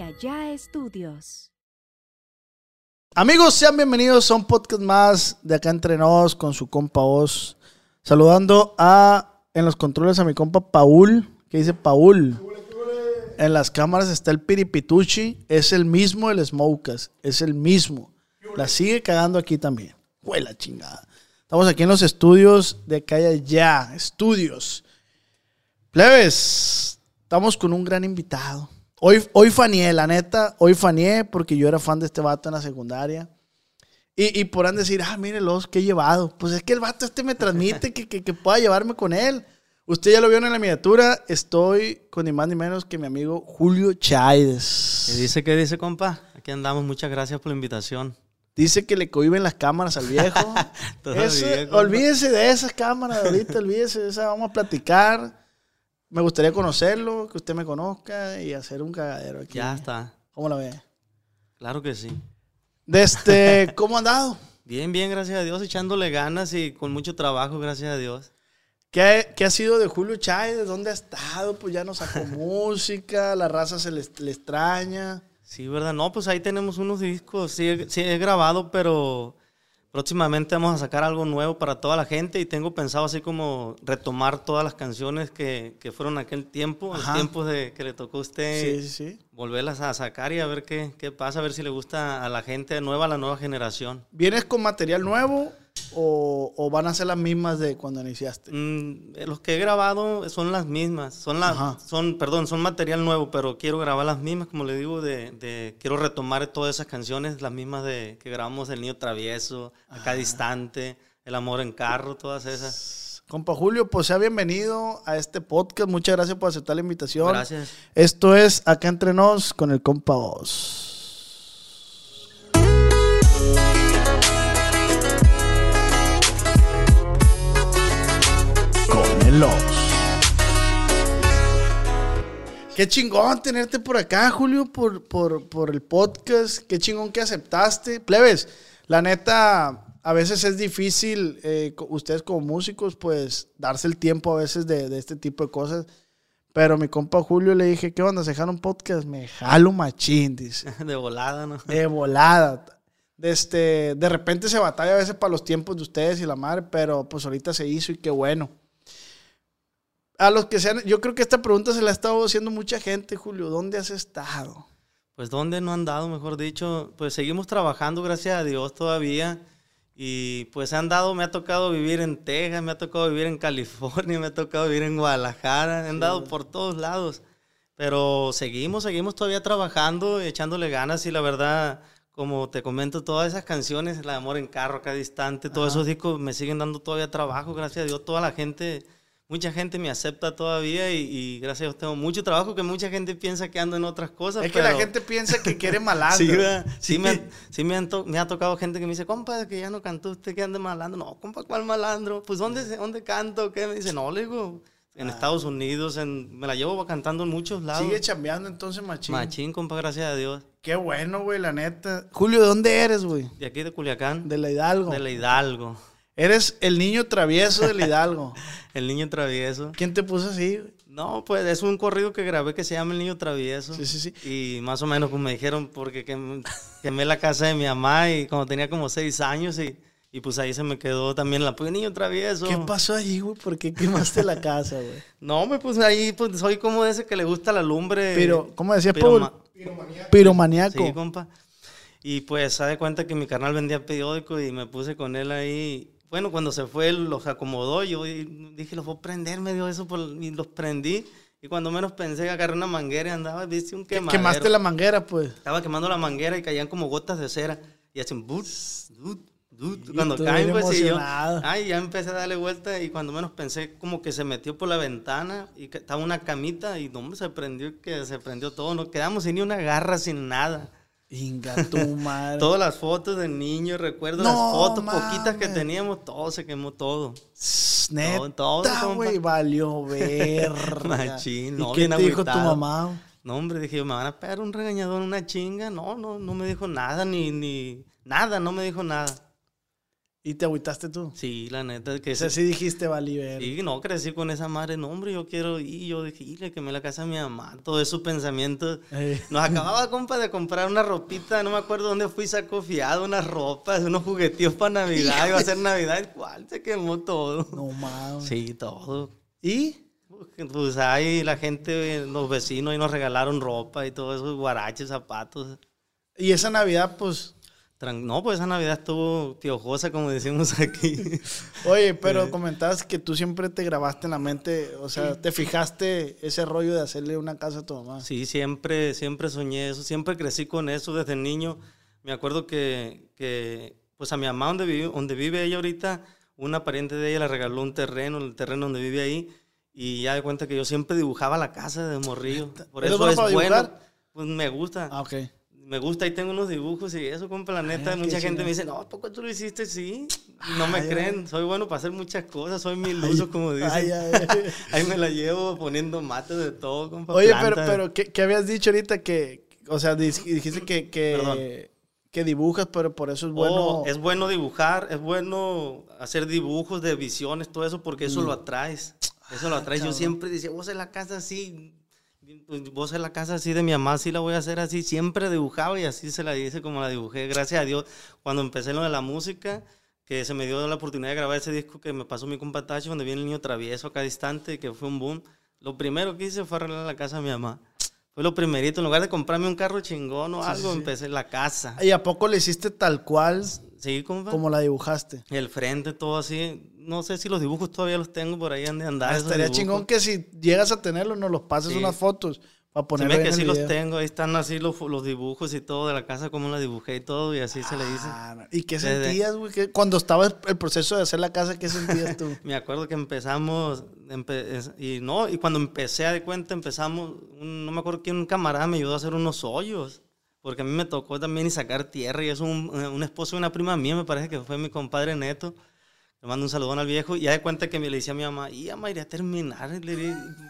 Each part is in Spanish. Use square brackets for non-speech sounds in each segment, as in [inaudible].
Allá Estudios. Amigos, sean bienvenidos a un podcast más de acá entre nos con su compa Oz. Saludando a en los controles a mi compa Paul, que dice Paul. En las cámaras está el Piripituchi, es el mismo el Smokas, es el mismo. La sigue cagando aquí también. Huela chingada. Estamos aquí en los estudios de Calle Ya, estudios. Plebes, estamos con un gran invitado. Hoy, hoy faneé, la neta, hoy faneé porque yo era fan de este vato en la secundaria. Y, y podrán decir, ah, mírelos, qué llevado. Pues es que el vato este me transmite que, que, que pueda llevarme con él. Usted ya lo vio en la miniatura. Estoy con ni más ni menos que mi amigo Julio Chaides. ¿Qué dice? ¿Qué dice, compa? Aquí andamos. Muchas gracias por la invitación. Dice que le cohiben las cámaras al viejo. [laughs] Todavía, Eso, olvídese de esas cámaras ahorita, olvídese de esas. Vamos a platicar. Me gustaría conocerlo, que usted me conozca y hacer un cagadero aquí. Ya está. ¿Cómo la ve? Claro que sí. Desde, este, [laughs] ¿cómo ha andado? Bien, bien, gracias a Dios. Echándole ganas y con mucho trabajo, gracias a Dios. ¿Qué, qué ha sido de Julio Chávez? ¿Dónde ha estado? Pues ya no sacó [laughs] música, la raza se le, le extraña. Sí, ¿verdad? No, pues ahí tenemos unos discos. Sí, sí he grabado, pero próximamente vamos a sacar algo nuevo para toda la gente y tengo pensado así como retomar todas las canciones que, que fueron aquel tiempo, Ajá. los tiempos de que le tocó a usted. Sí, sí, sí. volverlas a sacar y a ver qué, qué pasa, a ver si le gusta a la gente nueva, a la nueva generación. ¿Vienes con material nuevo o, o van a ser las mismas de cuando iniciaste? Mm, eh, los que he grabado son las mismas, son las, son, perdón, son material nuevo, pero quiero grabar las mismas, como le digo, de, de- quiero retomar todas esas canciones, las mismas de que grabamos El Niño Travieso, Acá Distante, El Amor en Carro, todas esas. Compa Julio, pues sea bienvenido a este podcast. Muchas gracias por aceptar la invitación. Gracias. Esto es Acá Entre Nos con el compa Oz. Qué chingón tenerte por acá, Julio, por, por, por el podcast. Qué chingón que aceptaste. Plebes, la neta, a veces es difícil, eh, ustedes como músicos, pues, darse el tiempo a veces de, de este tipo de cosas. Pero mi compa Julio le dije, ¿qué onda? ¿Se jala un podcast? Me jalo machín, dice. [laughs] De volada, ¿no? De volada. De, este, de repente se batalla a veces para los tiempos de ustedes y la madre, pero pues ahorita se hizo y qué bueno. A los que sean, yo creo que esta pregunta se la ha estado haciendo mucha gente, Julio. ¿Dónde has estado? Pues dónde no han dado, mejor dicho, pues seguimos trabajando, gracias a Dios todavía. Y pues han dado, me ha tocado vivir en Texas, me ha tocado vivir en California, me ha tocado vivir en Guadalajara, han dado por todos lados. Pero seguimos, seguimos todavía trabajando, echándole ganas y la verdad, como te comento, todas esas canciones, La de Amor en Carro, Acá Distante, todos esos discos me siguen dando todavía trabajo, gracias a Dios, toda la gente, mucha gente me acepta todavía y, y gracias a Dios tengo mucho trabajo que mucha gente piensa que ando en otras cosas. Es que la gente piensa que quiere [laughs] malandro. Sí, sí, me, sí me, han to- me ha tocado gente que me dice, compa, que ya no cantó usted, que ande malandro. No, compa, ¿cuál malandro? Pues, ¿dónde, dónde canto? ¿Qué? Me dice, no, le digo, en Estados Unidos, en, me la llevo cantando en muchos lados. Sigue chambeando entonces, machín. Machín, compa, gracias a Dios. Qué bueno, güey, la neta. Julio, ¿de dónde eres, güey? De aquí de Culiacán, De la Hidalgo. de la Hidalgo. Eres el niño travieso de la Hidalgo. [laughs] El niño travieso. ¿Quién te puso así? No, pues es un corrido que grabé que se llama El Niño Travieso. Sí, sí, sí. Y más o menos pues me dijeron porque quem- quemé la casa de mi mamá y cuando tenía como seis años y, y pues ahí se me quedó también la pues Niño Travieso. ¿Qué pasó ahí, güey? ¿Por qué quemaste la casa, güey? [laughs] No, me pues ahí pues soy como de ese que le gusta la lumbre. Pero, ¿cómo decía Piroma- Paul? Piromaniaco. Sí, compa. Y pues se de cuenta que mi carnal vendía periódico y me puse con él ahí. Bueno, cuando se fue, los acomodó. Yo dije, los voy a prender, me dio eso por- y los prendí. Y cuando menos pensé, agarré una manguera y andaba, viste, un quemadero. Quemaste la manguera, pues. Estaba quemando la manguera y caían como gotas de cera. Y hacen dut, dut. Cuando caen, pues y yo. Ay, ya empecé a darle vuelta y cuando menos pensé, como que se metió por la ventana y estaba una camita y no, hombre, se prendió, que se prendió todo. No quedamos sin ni una garra, sin nada. Inga [laughs] tu madre. Todas las fotos del niño, recuerdo No las fotos poquitas que teníamos, todo se quemó todo. Todo, güey, valió [laughs] verga. Machín, ¿Y no, qué bien te dijo tu mamá? No, hombre, dije, me van a pegar un regañador, una chinga. No, no, no me dijo nada, ni, ni nada, no me dijo nada. ¿Y te agüitaste tú? Sí, la neta, que O sea, sí. dijiste, vali, ver. Sí, no, crecí con esa madre, no, hombre, yo quiero ir, yo dije, "Ile, que me la casa de mi mamá, todo esos pensamientos. Eh. Nos acababa, compa, de comprar una ropita, no me acuerdo dónde fui, sacó fiado, unas ropas, unos juguetillos para Navidad, iba a ser Navidad, ¿cuál? Se quemó todo. No mames. Sí, todo. ¿Y? Pues ahí la gente, los vecinos, y nos regalaron ropa y todo eso, guaraches, zapatos. Y esa Navidad, pues. No, pues esa Navidad estuvo piojosa, como decimos aquí. [laughs] Oye, pero comentabas que tú siempre te grabaste en la mente, o sea, te fijaste ese rollo de hacerle una casa a tu mamá. Sí, siempre, siempre soñé eso, siempre crecí con eso desde niño. Me acuerdo que, que pues a mi mamá donde vive, donde vive ella ahorita, una pariente de ella le regaló un terreno, el terreno donde vive ahí, y ya de cuenta que yo siempre dibujaba la casa de morrillo. Por ¿Eres eso es bueno. dibujar? Pues me gusta. Ah, ok. Me gusta y tengo unos dibujos y eso, compa, la neta. Ah, qué mucha gente me dice, no, ¿a poco tú lo hiciste? Sí. No me Ay, creen. Soy bueno para hacer muchas cosas. Soy miluso, como dicen. Ay, ay, [laughs] ay. Ahí me la llevo poniendo mates de todo, compa. Oye, pero, plantas. pero ¿qué, qué habías dicho ahorita que, o sea, dijiste que, que, que dibujas, pero por eso es bueno. Oh, es bueno dibujar, es bueno hacer dibujos de visiones, todo eso, porque eso lo atraes. Eso lo atraes. Yo Mm. Ah, siempre decía, vos en la casa así, vos en la casa así de mi mamá, sí la voy a hacer así. Siempre dibujaba y así se la hice como la dibujé. Gracias a Dios, cuando empecé lo de la música, que se me dio la oportunidad de grabar ese disco que me pasó mi compa Tacho, donde viene el niño travieso acá distante, que fue un boom. Lo primero que hice fue arreglar la casa de mi mamá. Fue lo primerito. En lugar de comprarme un carro chingón o algo, empecé la casa. ¿Y a poco le hiciste tal cual Sí, compa. como la dibujaste? El frente, todo así. No sé si los dibujos todavía los tengo por ahí han de andar. Ah, estaría dibujos. chingón que si llegas a tenerlos, nos los pases Sí. unas fotos para Se ponerlos ve que sí los tengo. Ahí están así los, los dibujos y todo de la casa, como la dibujé y todo. Y así se le dice. Ah. ¿Y qué sentías, güey? ¿Qué- Cuando estaba el- proceso de hacer la casa, ¿qué sentías tú? [laughs] Me acuerdo que empezamos. empe- es- y no, y cuando empecé a de cuenta, empezamos. un- no me acuerdo quién, un camarada me ayudó a hacer unos hoyos. Porque a mí me tocó también y sacar tierra. Y eso, un, un esposo de una prima mía, me parece que fue mi compadre Neto. Le mando un saludón al viejo. Y ya de cuenta que me le decía a mi mamá, y ya me iría a terminar.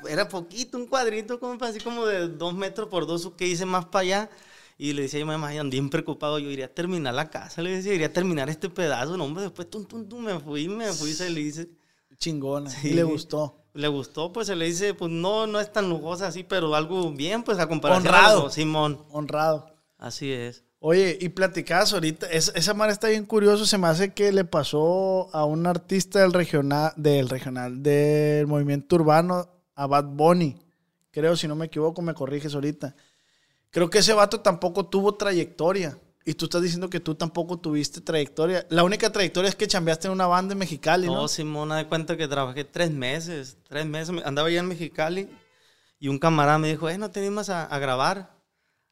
Era poquito, un cuadrito, como, así como de dos metros por dos, que hice más para allá. Y le decía a mi mamá, y andé bien preocupado, yo iría a terminar la casa. Le decía, iría a terminar este pedazo. No, hombre, después tum, tum, tum, me fui, me fui, se le hice. Chingona. Sí. Y le gustó. Le gustó, pues se le dice, pues no, no es tan lujosa así, pero algo bien, pues a comparación Honrado. a Simón. Honrado. Así es. Oye, y platicabas ahorita, es- esa madre está bien curioso, se me hace que le pasó a un artista del regional, del regional, del movimiento urbano, a Bad Bunny. Creo, si no me equivoco, me corriges ahorita. Creo que ese vato tampoco tuvo trayectoria. Y tú estás diciendo que tú tampoco tuviste trayectoria. La única trayectoria es que chambeaste en una banda en Mexicali, ¿no? No, Simón, de cuenta que trabajé tres meses. Tres meses. me- Andaba allá en Mexicali y un camarada me dijo, eh, ¿no te animas a, a grabar?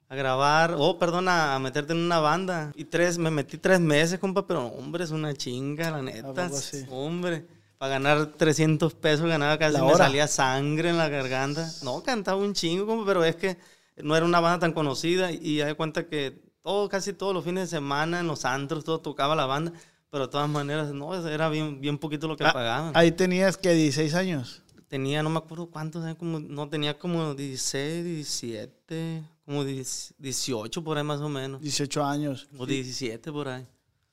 A grabar, oh, perdón, a, meterte en una banda. Y tres, me metí tres meses, compa, pero hombre, es una chinga, la neta. sí? Hombre, para ganar 300 pesos ganaba casi, me salía sangre en la garganta. No, cantaba un chingo, compa, pero es que no era una banda tan conocida y ya de cuenta que todo, casi todos los fines de semana en los antros, todo tocaba la banda. Pero de todas maneras, no, era bien, bien poquito lo que Ah, pagaban. Ahí tenías que 16 años. Tenía, no me acuerdo cuántos, eh, como, no, tenía como 16, 17, como 10 18 por ahí más o menos. 18 años. O 17 por ahí.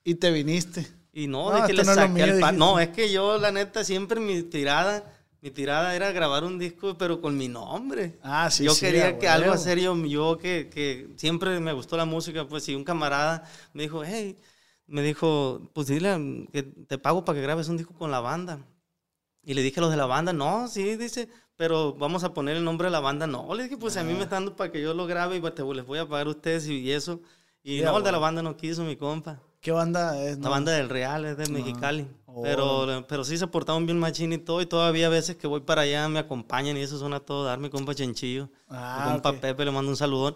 Y te viniste. Y no, No, de que le no saqué al pa- dijiste. No, es que yo, la neta, siempre mi tirada, mi tirada era grabar un disco, pero con mi nombre. Ah, sí, yo sí, quería que algo hacer yo, yo que, que siempre me gustó la música, pues si un camarada me dijo, hey, me dijo, pues dile que te pago para que grabes un disco con la banda. Y le dije a los de la banda, no, sí, dice, pero vamos a poner el nombre de la banda. No, le dije, pues a mí me están dando para que yo lo grabe y pues, te, les voy a pagar a ustedes y, eso. Y no, el de la banda no quiso, mi compa. ¿Qué banda es? La no? banda del Real es de Mexicali. Oh. Pero, pero sí se portaban bien machín y todo. Y todavía a veces que voy para allá me acompañan y eso suena todo dar. Mi compa Chenchillo. Ah, mi compa ok. Pepe le mando un saludón.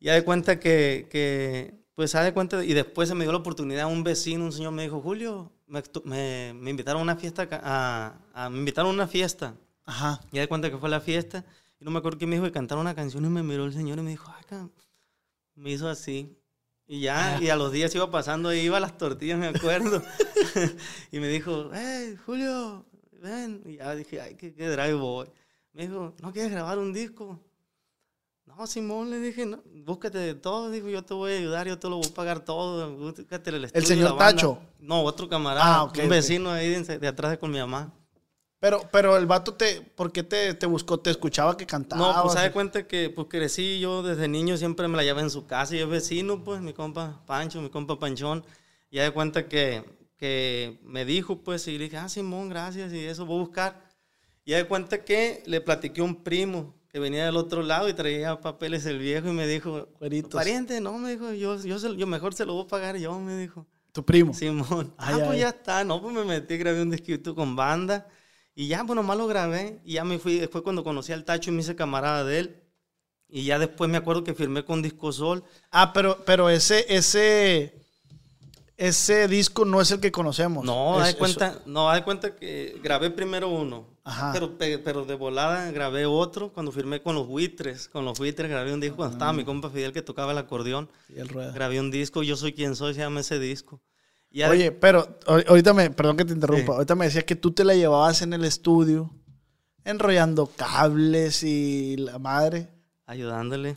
Y de cuenta que, que pues de cuenta, y después se me dio la oportunidad, un vecino, un señor me dijo, Julio, me, me, me invitaron a una fiesta, a, a- me invitaron a una fiesta. Ajá. Y de cuenta que fue la fiesta. Y no me acuerdo que me dijo que una canción y me miró el señor y me dijo, "Ay, ca-". me hizo así. Y ya, y a los días iba pasando, y iba a las tortillas, me acuerdo. [laughs] [laughs] y me dijo, hey, Julio, ven. Y ya dije, ay, qué, qué drive boy. Me dijo, ¿no quieres grabar un disco? No, Simón, le dije, no, búscate de todo, dijo, yo te voy a ayudar, yo te lo voy a pagar todo, búscate el estudio, señor la banda". Tacho? No, otro camarada, Ah, un vecino ahí de, de atrás de con mi mamá. Pero, pero el vato te, ¿por qué te, te buscó? ¿Te escuchaba que cantaba? No, pues se da cuenta que pues crecí yo desde niño, siempre me la llevaba en su casa y es vecino, pues mi compa Pancho, mi compa Panchón. Y de cuenta que, que me dijo, pues, y le dije, ah, Simón, gracias, y eso voy a buscar. Y de cuenta que le platiqué a un primo que venía del otro lado y traía papeles el viejo y me dijo, Cueritos. pariente, no, me dijo, yo, yo, se- yo mejor se lo voy a pagar yo, me dijo. Tu primo. Simón. Ay, ah, pues ay. ya está. No, pues me metí, grabé un disquito con banda. Y ya, pues nomás lo grabé. Y ya me fui. Después cuando conocí al Tacho y me hice camarada de él. Y ya después me acuerdo que firmé con Disco Sol. Ah, pero, pero ese, ese, ese disco no es el que conocemos. No, Es- es- cuenta, no, de cuenta que grabé primero uno. Ajá. Pero, pe- pero de volada grabé otro cuando firmé con los buitres. Con los buitres grabé un disco cuando estaba Ah. mi compa Fidel que tocaba el acordeón. Sí, el rueda. Grabé un disco, Yo Soy Quien Soy, se llama ese disco. Ya Oye, pero ahor- ahorita me, perdón que te interrumpa, Sí. ahorita me decías que tú te la llevabas en el estudio, enrollando cables y la madre. ayudándole.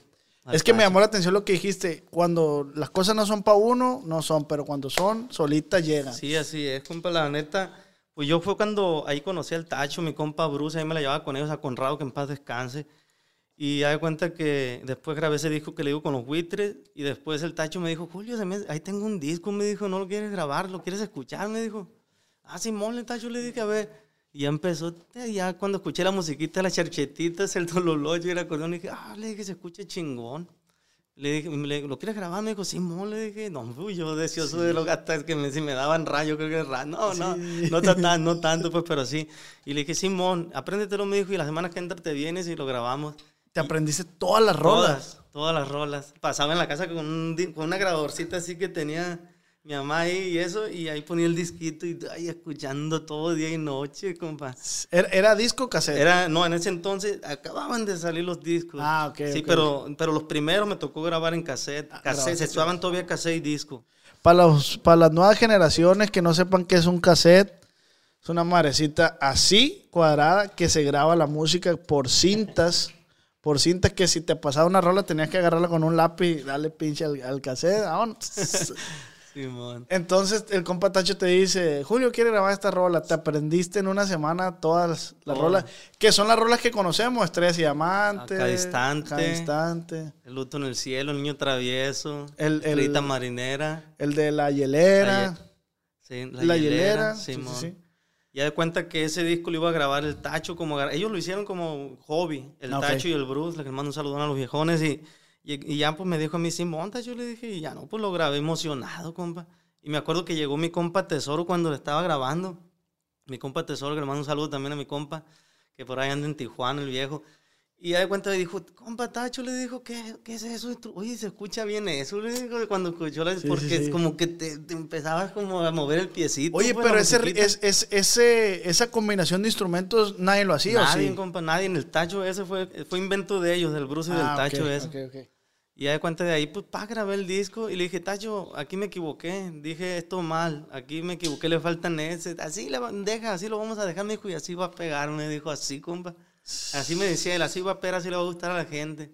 Es que me llamó la atención lo que dijiste, cuando las cosas no son para uno, no son, pero cuando son, solitas llegan. Sí, así es, compa, la neta. Pues yo fue cuando ahí conocí al Tacho, mi compa Bruce, ahí me la llevaba con ellos a Conrado, que en paz descanse. Y de cuenta que después grabé ese disco que le digo con los buitres. Y después el Tacho me dijo, Julio, se me- ahí tengo un disco. Me dijo, ¿no lo quieres grabar? ¿Lo quieres escuchar? Me dijo. Ah, Simón, el Tacho le dije, a ver. Y ya empezó, ya cuando escuché la musiquita, las charchetitas, el dololocho y el acordeón, dije, ah, le dije, se escucha chingón. Le dije, ¿lo quieres grabar? Me dijo, Simón, le dije, no, uy, yo deseoso de lo hasta que me, si me daban rayo, creo que ra- no, no, no, ta- ta- no tanto, pues, pero sí. Y le dije, Simón, apréndetelo, me dijo, y la semana que entra te vienes y lo grabamos. Te aprendiste todas las rolas. Todas, todas las rolas. Pasaba en la casa con, un di- con una grabadorcita así que tenía mi mamá ahí y eso, y ahí ponía el disquito y ahí escuchando todo día y noche, compa. Era, era disco cassette. Era, no, en ese entonces acababan de salir los discos. Ah, ok, Sí. Pero, pero los primeros me tocó grabar en cassette. cassette grabaste se usaban todavía cassette y disco. Para, los, para las nuevas generaciones que no sepan qué es un cassette, es una madrecita así, cuadrada, que se graba la música por cintas. Por cintas que si te pasaba una rola tenías que agarrarla con un lápiz y darle pinche al, al cassette. [laughs] Simón. Entonces el compa Tacho te dice, Julio quiere grabar esta rola. Te aprendiste en una semana todas las Todas. rolas, que son las rolas que conocemos, Estrellas y Diamantes. A cada instante. Cada instante. El luto en el cielo, el niño travieso, El- el- Rita marinera. El de la hielera. La Sí, La, hielera. sí, Simón. sí. Ya de cuenta que ese disco lo iba a grabar el Tacho como ellos lo hicieron como hobby, el Ah. Tacho y el Bruce, les mando un saludo a los viejones y, y, y ya pues me dijo a mí, Simón, Tacho, le dije, y ya no, pues lo grabé emocionado, compa. Y me acuerdo que llegó mi compa Tesoro cuando le estaba grabando. Mi compa Tesoro, que le mando un saludo también a mi compa, que por ahí anda en Tijuana, el viejo. Y ya de cuenta me dijo, compa Tacho, le dijo, ¿qué, qué es eso? Oye, se escucha bien eso, le dijo, cuando escuchó la... Sí, porque sí, sí. es como que te, te empezabas como a mover el piecito. Oye, pues, pero la ese, es, es- ese, esa combinación de instrumentos nadie lo hacía, Nadie, compa, nadie. En el tacho ese fue, fue invento de ellos, del Bruce y del Ah, tacho ok, ese. ok, ok. Y ya de cuenta de ahí, pues, pa, grabé el disco y le dije, Tacho, aquí me equivoqué, dije esto mal, aquí me equivoqué, le faltan ese, así le va- deja, así lo vamos a dejar, me dijo, y así va a pegar, me dijo, así, compa. Así me decía él, así va a pegar, así le va a gustar a la gente.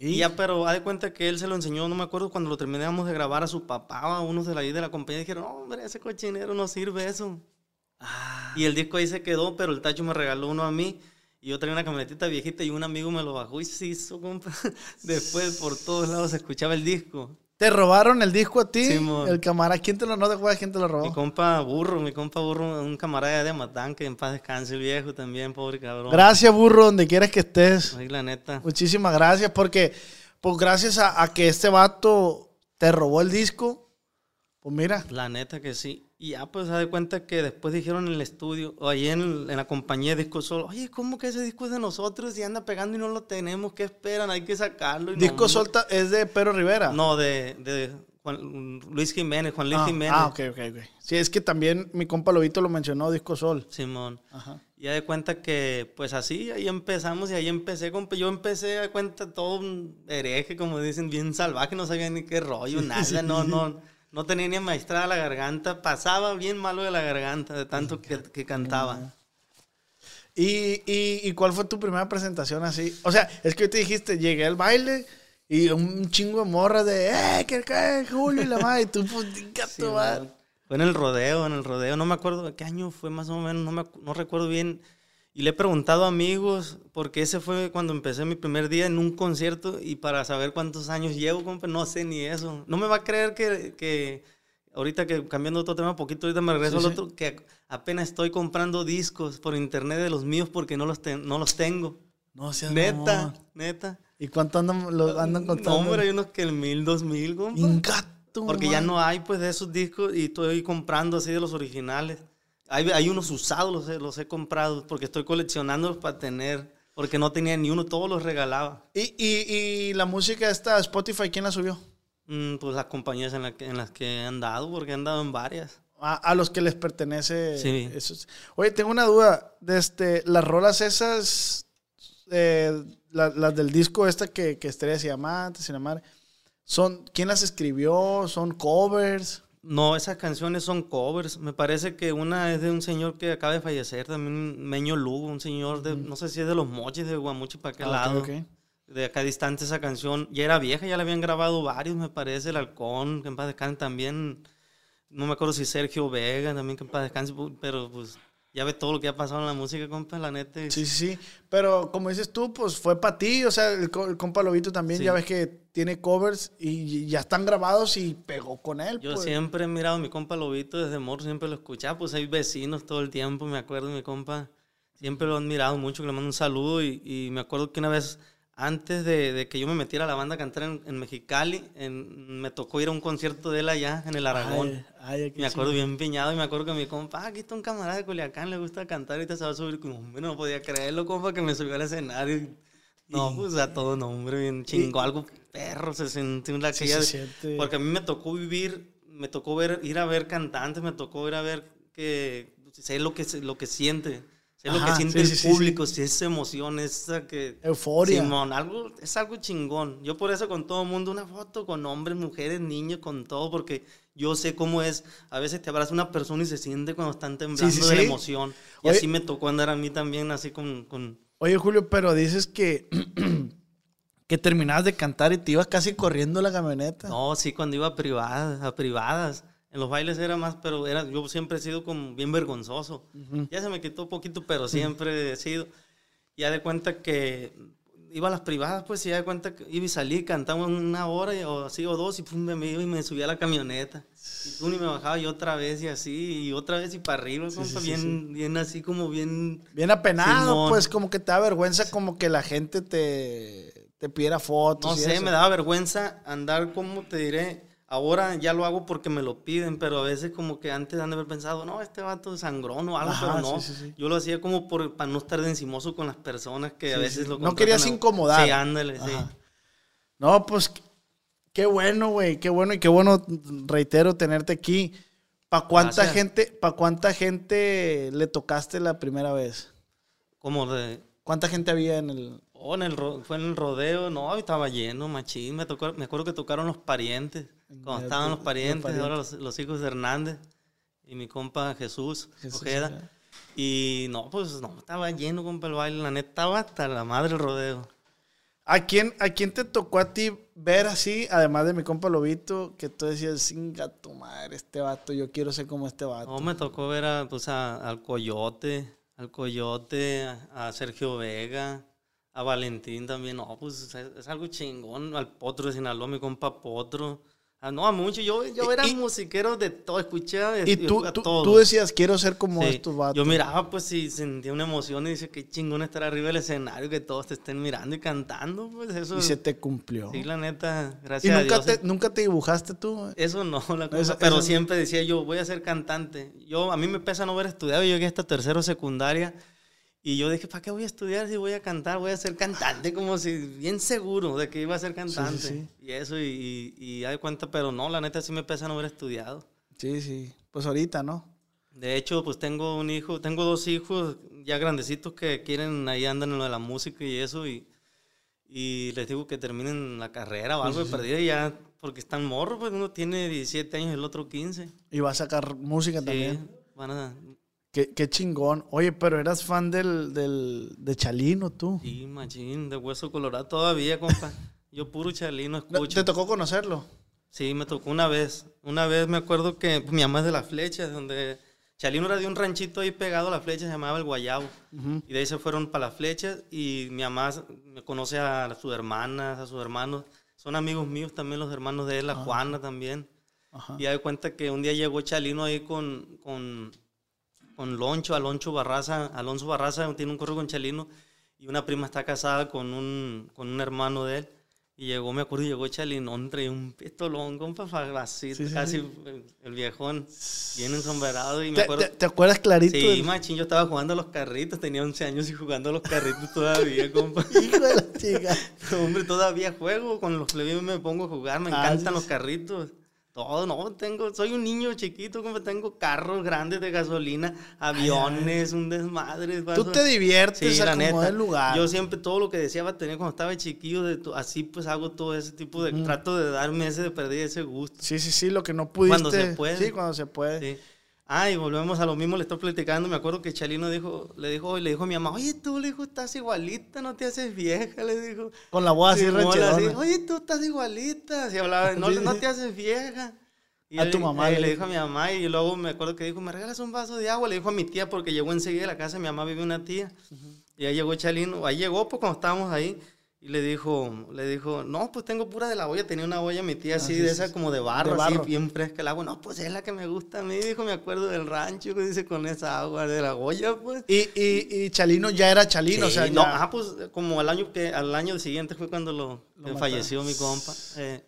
Y, ya, pero haz de cuenta que él se lo enseñó, no me acuerdo cuando lo terminamos de grabar a su papá o a unos de la de la compañía, dijeron, no, hombre, ese cochinero no sirve eso. Y el disco ahí se quedó, pero el Tacho me regaló uno a mí. Y yo traía una camionetita viejita y un amigo me lo bajó y se hizo, compa. [laughs] Después por todos lados se escuchaba el disco. ¿Te robaron el disco a ti? Simón. el camarada. ¿Quién te lo no te acuerdas quién te lo Mi robó? compa Burro, mi compa Burro, un camarada de Matán, que en paz descanse el viejo también, pobre cabrón. Gracias, burro, donde quieras que estés. Ay, la neta. Muchísimas gracias, porque pues gracias a, a que este vato te robó el disco, pues mira, La neta que sí. Y ya pues se da cuenta que después dijeron en el estudio, o ahí en, en la compañía de Disco Sol, oye, ¿cómo que ese disco es de nosotros y anda pegando y no lo tenemos? ¿Qué esperan? Hay que sacarlo. Y disco solta es de Pedro Rivera. No, de, de Juan- Luis Jiménez, Juan Luis ah, Jiménez. ah, ok, ok, ok. Sí, es que también mi compa Lobito lo mencionó, Disco Sol. Simón. Ajá. Ya de cuenta que, pues así, ahí empezamos y ahí empecé, compa. Yo empecé a cuenta todo un hereje, como dicen, bien salvaje, no sabía ni qué rollo, nada, no, no, no tenía ni maestrada la garganta, pasaba bien malo de la garganta, de tanto que, que cantaba. ¿Y, y, y cuál fue tu primera presentación así? O sea, es que te dijiste, llegué al baile y un chingo de morras de, ¡eh, que cae Julio y la madre! Y tú, pues, [laughs] sí, Fue en el rodeo, en el rodeo. No me acuerdo qué año fue más o menos, no, me, no recuerdo bien. Y le he preguntado a amigos, porque ese fue cuando empecé mi primer día en un concierto y para saber cuántos años llevo, compa, no sé ni eso. No me va a creer que, que ahorita que cambiando otro tema poquito, ahorita me regreso al otro, que apenas estoy comprando discos por internet de los míos porque no los, no los tengo. No seas Neta, neta. ¿Y cuánto andan, lo, andan contando? No, hombre, hay unos que el mil, dos mil, compa. Ingato, Porque ya no hay, pues, de esos discos y estoy comprando así de los originales. Hay, hay unos usados, los he, los he comprado porque estoy coleccionándolos para tener. Porque no tenía ni uno, todos los regalaba. ¿Y, y, y la música esta, Spotify, quién la subió? Mm, pues las compañías en, la que, en las que he andado, porque he andado en varias. A, a los que les pertenece. Sí. Oye, tengo una duda. De este, las rolas esas, eh, las la del disco esta que, que Estrella Diamantes, sin amar, son, ¿quién las escribió? ¿Son covers? No, esas canciones son covers. Me parece que una es de un señor que acaba de fallecer, también Meño Lugo, un señor de, no sé si es de los mochis de Guamuchi para qué Ah, lado. De acá distante esa canción. Ya era vieja, ya la habían grabado varios, me parece. El Halcón, que en paz descanse también. No me acuerdo si Sergio Vega, también que en paz descanse. Pero pues ya ve todo lo que ha pasado en la música, compa, la neta. Sí, sí, sí. Pero como dices tú, pues fue para ti. O sea, el, el compa Lobito también, Sí. ya ves que tiene covers y ya están grabados y pegó con él. Yo pues. siempre he mirado a mi compa Lobito desde morro, siempre lo escuchaba, pues hay vecinos todo el tiempo, me acuerdo mi compa, siempre lo han mirado mucho, que le mando un saludo y, y me acuerdo que una vez antes de, de que yo me metiera a la banda a cantar en, en Mexicali, en- me tocó ir a un concierto de él allá en el Aragón. Ay, ay, qué me acuerdo bien piñado y me acuerdo que mi compa, ah, aquí está un camarada de Culiacán, le gusta cantar, ahorita se va a subir. Como, hombre, no podía creerlo, compa, que me subió al escenario. No, pues a todo nombre, bien chingo, algo perro, se sintió la Sí, se siente. Porque a mí me tocó vivir, me tocó ver, ir a ver cantantes, me tocó ir a ver que sé lo que, lo que siente, sé lo que siente sí, el sí, público, si esa emoción, esa que... Euforia. Simón, algo, es algo chingón. Yo por eso con todo el mundo una foto con hombres, mujeres, niños, con todo, porque yo sé cómo es. A veces te abraza una persona y se siente cuando están temblando de la emoción. Y Oye- así me tocó andar a mí también, así con... con Oye, Julio, pero dices que, [clears throat] que terminabas de cantar y te ibas casi corriendo la camioneta. no, sí, cuando iba a privadas, a privadas. En los bailes era más, pero era, yo siempre he sido como bien vergonzoso. Ya se me quitó un poquito, pero siempre he sido. Ya de cuenta que iba a las privadas, pues, y ya de cuenta que iba y salí, cantaba una hora o así o dos, y pum, me iba y me subía a la camioneta. Y pum, y me bajaba y otra vez y así, y otra vez y para arriba, compa, sí, sí, bien, bien así como bien... Bien apenado, Simón. pues como que te da vergüenza como que la gente te, te pidiera fotos. No y sé, eso. me daba vergüenza andar, como te diré? Ahora ya lo hago porque me lo piden, pero a veces como que antes han de haber pensado, no, este vato es sangrón o algo, Ajá, pero no. sí, sí, sí. Yo lo hacía como por, para no estar de encimoso con las personas que a Sí, veces sí. lo No querías a- incomodar. Sí, ándale, sí. Ajá. No, pues qué bueno, güey, qué bueno y qué bueno, reitero, tenerte aquí. ¿Para cuánta Gracias. gente, para cuánta gente le tocaste la primera vez? Como de... ¿Cuánta gente había en el...? Oh, en el fue en el rodeo, no, estaba lleno, machín. Me, tocó, me acuerdo que tocaron los parientes. Cuando estaban los parientes, parientes. ahora los, los hijos de Hernández y mi compa Jesús, Jesús Ojeda. Ojeda. Y no, pues no, estaba lleno, compa, el baile. La neta, estaba hasta la madre el rodeo. ¿A quién, ¿A quién te tocó a ti ver así, además de mi compa Lobito, que tú decías, singa tu madre, este vato, yo quiero ser como este vato? No, me tocó ver a, pues, a- al Coyote, al Coyote, a, a Sergio Vega, a Valentín también. No, pues es, es algo chingón. Al Potro de Sinaloa, mi compa Potro. Ah, no, a mucho. Yo, yo era Y- musiquero de todo, escuchaba y tú, a tú, decías, quiero ser como Sí, estos vatos. Yo miraba, pues, y sentía una emoción y dice, qué chingón estar arriba del escenario, que todos te estén mirando y cantando, pues eso. Y se te cumplió. Sí, la neta, ¿Y gracias a nunca Dios. te, nunca te dibujaste tú? Eso no, la cosa, Eso- pero eso- siempre decía yo, voy a ser cantante. Yo, a mí me pesa no haber estudiado, yo llegué hasta tercero secundaria y yo dije, ¿para qué voy a estudiar si voy a cantar? Voy a ser cantante, como si bien seguro de que iba a ser cantante. sí. Y eso, y, y, y de cuenta, pero no, la neta sí me pesa no haber estudiado. Sí, sí. Pues ahorita, ¿no? De hecho, pues tengo un hijo, tengo dos hijos ya grandecitos que quieren, ahí andan en lo de la música y eso, y, y les digo que terminen la carrera o algo de perdida y ya, porque están morros, pues uno tiene 17 años el otro 15. Y va a sacar música Sí, también. van a... Qué, qué chingón. Oye, pero eras fan del, del, de Chalino, tú. Sí, machín, de hueso colorado todavía, compa. [laughs] Yo puro chalino No, escucho. ¿Te tocó conocerlo? Sí, me tocó una vez. Una vez me acuerdo que pues, mi mamá es de las flechas, donde Chalino era de un ranchito ahí pegado a la flecha, se llamaba el Guayabo. Y de ahí se fueron para las flechas y mi mamá me conoce a sus hermanas, a sus hermanos. Son amigos míos también los hermanos de él, la Juana también. Ajá. Y de cuenta que un día llegó Chalino ahí con, con, con Loncho, Alonso Barraza. Alonso Barraza tiene un correo con Chalino y una prima está casada con un, con un hermano de él. Y llegó, me acuerdo, llegó Chalinón, traía un pistolón, compa, así, Sí, casi sí. el, el viejón, bien ensombrerado. Y me ¿Te, acuerdo, te- te acuerdas clarito? sí, del- machín, yo estaba jugando a los carritos, tenía 11 años y jugando a los carritos todavía, [laughs] compa. Hijo de la chica. [laughs] Hombre, todavía juego, con los plebeyos me pongo a jugar, me Ah, encantan sí, los carritos. Todo, no, tengo, soy un niño chiquito, como tengo carros grandes de gasolina, aviones, un desmadre. Tú te diviertes Sí, la neta. lugar. Yo siempre todo lo que deseaba tener cuando estaba chiquillo, de así pues hago todo ese tipo de, trato de darme ese, de perder ese gusto. Sí, sí, sí, lo que no pudiste. Cuando se puede. Sí, cuando se puede. Sí. Ah, y volvemos a lo mismo, le estoy platicando, me acuerdo que Chalino dijo, le dijo, le dijo a mi mamá, oye, tú, le dijo, estás igualita, no te haces vieja, le dijo. Con la voz así así, Oye, tú estás igualita. Así hablaba, no, no te haces vieja. Y A él- tu mamá eh, le le dijo. a mi mamá y luego me acuerdo que dijo, ¿me regalas un vaso de agua? Le dijo a mi tía porque llegó enseguida a la casa, mi mamá vive una tía. Y ahí llegó Chalino, ahí llegó pues cuando estábamos ahí. Y le dijo, le dijo, no, pues tengo pura de la olla. Tenía una olla mi tía así, Ah, sí, de esa sí. como de barro, De así, barro. bien fresca el agua. No, pues es la que me gusta a mí, dijo, me acuerdo del rancho, que dice, con esa agua de la olla, pues. Y, y, y Chalino ya era Chalino, o sea, no, ah, pues como al año que al año siguiente fue cuando lo, falleció mi compa. Eh,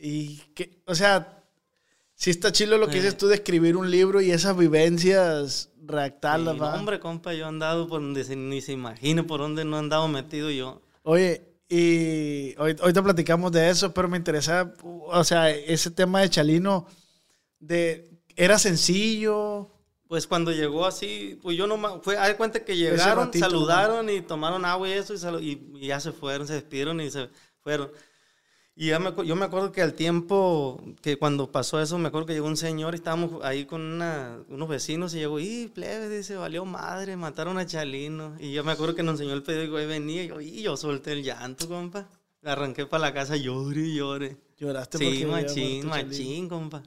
Y que, o sea, sí está chido lo que Eh. dices tú de escribir un libro y esas vivencias, ¿va? no, hombre, compa, yo he andado por donde se- ni se imagine por dónde no he andado metido yo. Oye, y hoy- ahorita platicamos de eso, pero me interesa, o sea, ese tema de Chalino, de, ¿era sencillo? Pues cuando llegó así, pues yo no fue, hay cuenta que llegaron, ratito saludaron y tomaron agua y eso y- y ya se fueron, se despidieron y se fueron. Y ya me, yo me acuerdo que al tiempo que cuando pasó eso, me acuerdo que llegó un señor y estábamos ahí con una- unos vecinos y llegó, y plebe, dice, valió madre, mataron a Chalino. Y yo me acuerdo que nos enseñó el periódico, ahí venía, y yo, y yo solté el llanto, compa. Me arranqué para la casa, llore y llore. Lloraste Sí, machín, machín, compa.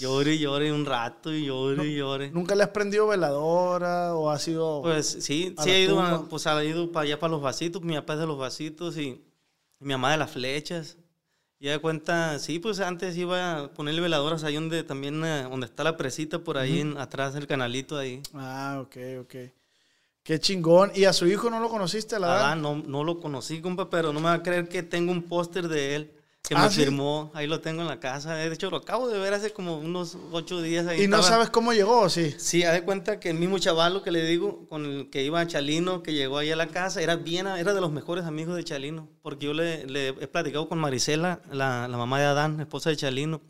Llore y llore un rato y llore y llore. ¿Nunca le has prendido veladora o ha sido...? Pues sí, sí la he ido, a- pues ha ido para allá para los vasitos, mi papá es de los vasitos y, y mi mamá de las flechas. Y de cuenta, sí, pues antes iba a ponerle veladoras ahí donde también, eh, donde está la presita por ahí, en- atrás del canalito ahí. Ah, ok, ok. Qué chingón. ¿Y a su hijo no lo conociste la? Ah, no, no lo conocí, compa, pero no me va a creer que tengo un póster de él que Ah, me ¿sí? firmó. Ahí lo tengo en la casa. De hecho, lo acabo de ver hace como unos ocho días. Ahí ¿Y no sabes cómo llegó o sí? Sí, haz de cuenta que el mismo chavalo que le digo, con el que iba a Chalino, que llegó ahí a la casa, era bien, era de los mejores amigos de Chalino, porque yo le, le he platicado con Marisela, la, la mamá de Adán, esposa de Chalino,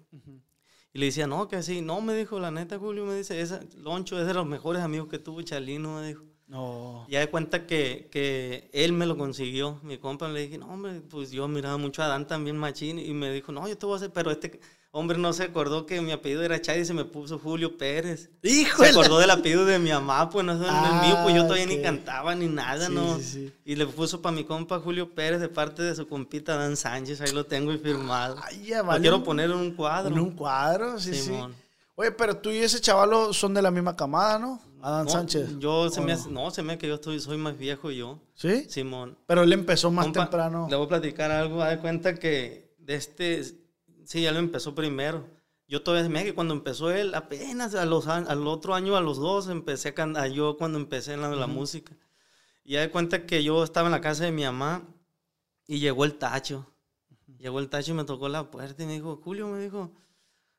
y le decía, no, que sí, no, me dijo, la neta, Julio, me dice, esa, Loncho es de los mejores amigos que tuvo Chalino, me dijo. No. Y haz de cuenta que, que él me lo consiguió, mi compa, le dije, no, hombre, pues yo miraba mucho a Adán también, machín, y me dijo, no, yo te voy a hacer, pero este hombre no se acordó que mi apellido era Chay y se me puso Julio Pérez. ¡Hijo Se acordó del apellido de mi mamá, pues no es el Ah, mío, pues yo todavía ok. ni cantaba ni nada, Sí, ¿no? sí, sí. Y le puso para mi compa Julio Pérez de parte de su compita Dan Sánchez, ahí lo tengo y firmado. Ay, ya lo vale quiero un- poner en un cuadro. En un cuadro, sí, Simón. sí. Oye, pero tú y ese chavalo son de la misma camada, ¿no? Adán No, Sánchez. Yo se ¿O me no? hace- no, se me hace que yo estoy, soy más viejo yo, ¿Sí? Simón. Pero él empezó más Compa, temprano. Le voy a platicar algo, haz de cuenta que de este, sí, ya lo empezó primero. Yo todavía se me hace que cuando empezó él, apenas a los, al otro año, a los dos, empecé a cantar, yo cuando empecé en la, la música. Y ya de cuenta que yo estaba en la casa de mi mamá y llegó el tacho. Llegó el tacho y me tocó la puerta y me dijo, Julio, me dijo,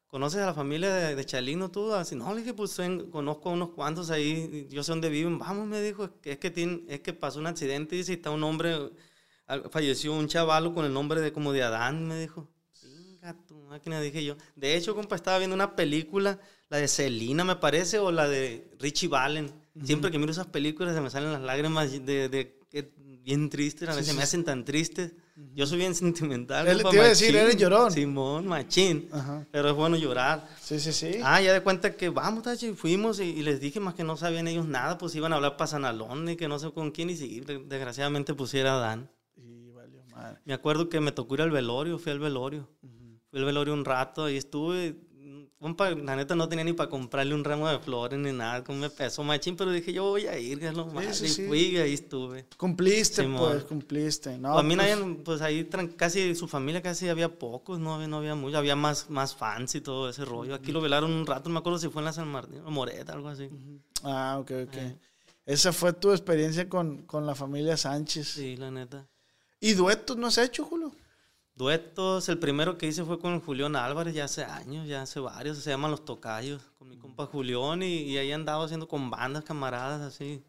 ¿conoces a la familia de, de Chalino tú? Así, no, le dije, pues conozco a unos cuantos ahí, yo sé dónde viven. Vamos, me dijo, es que, es que, tiene, es que pasó un accidente y dice, está un hombre, al- falleció un chavalo con el nombre de como de Adán, me dijo. Chinga tu máquina, dije yo. De hecho, compa, estaba viendo una película, la de Selina, me parece, o la de Richie Valen. Siempre que miro esas películas se me salen las lágrimas de, de, de, bien tristes, a veces me hacen tan tristes. Yo soy bien sentimental. Él te iba a decir, eres llorón. Simón, machín. Ajá. Pero es bueno llorar. Sí, sí, sí. Ah, ya de cuenta que vamos, tacho, y fuimos y, y les dije más que no sabían ellos nada, pues iban a hablar para Sanalón y que no sé con quién y de- desgraciadamente pusiera a Dan. Y valió madre. Me acuerdo que me tocó ir al velorio, fui al velorio. Fui al velorio un rato y estuve, compa, la neta no tenía ni para comprarle un ramo de flores ni nada, como me pesó machín, pero dije yo voy a ir, que es lo más. sí, y fui y ahí estuve. Cumpliste, pues, cumpliste. No, a mí pues, nadie, pues ahí casi su familia casi había pocos, no había, no había mucho, había más, más fans y todo ese rollo. Aquí lo velaron un rato, no me acuerdo si fue en la San Martín o Moreta, algo así. Ah, ok, ok. Eh. Esa fue tu experiencia con, con la familia Sánchez. Sí, la neta. ¿Y duetos no has hecho, Julio? Duetos, el primero que hice fue con Julián Álvarez, ya hace años, ya hace varios, se llaman Los Tocayos, con mi compa Julián, y, y ahí andaba haciendo con bandas, camaradas, así.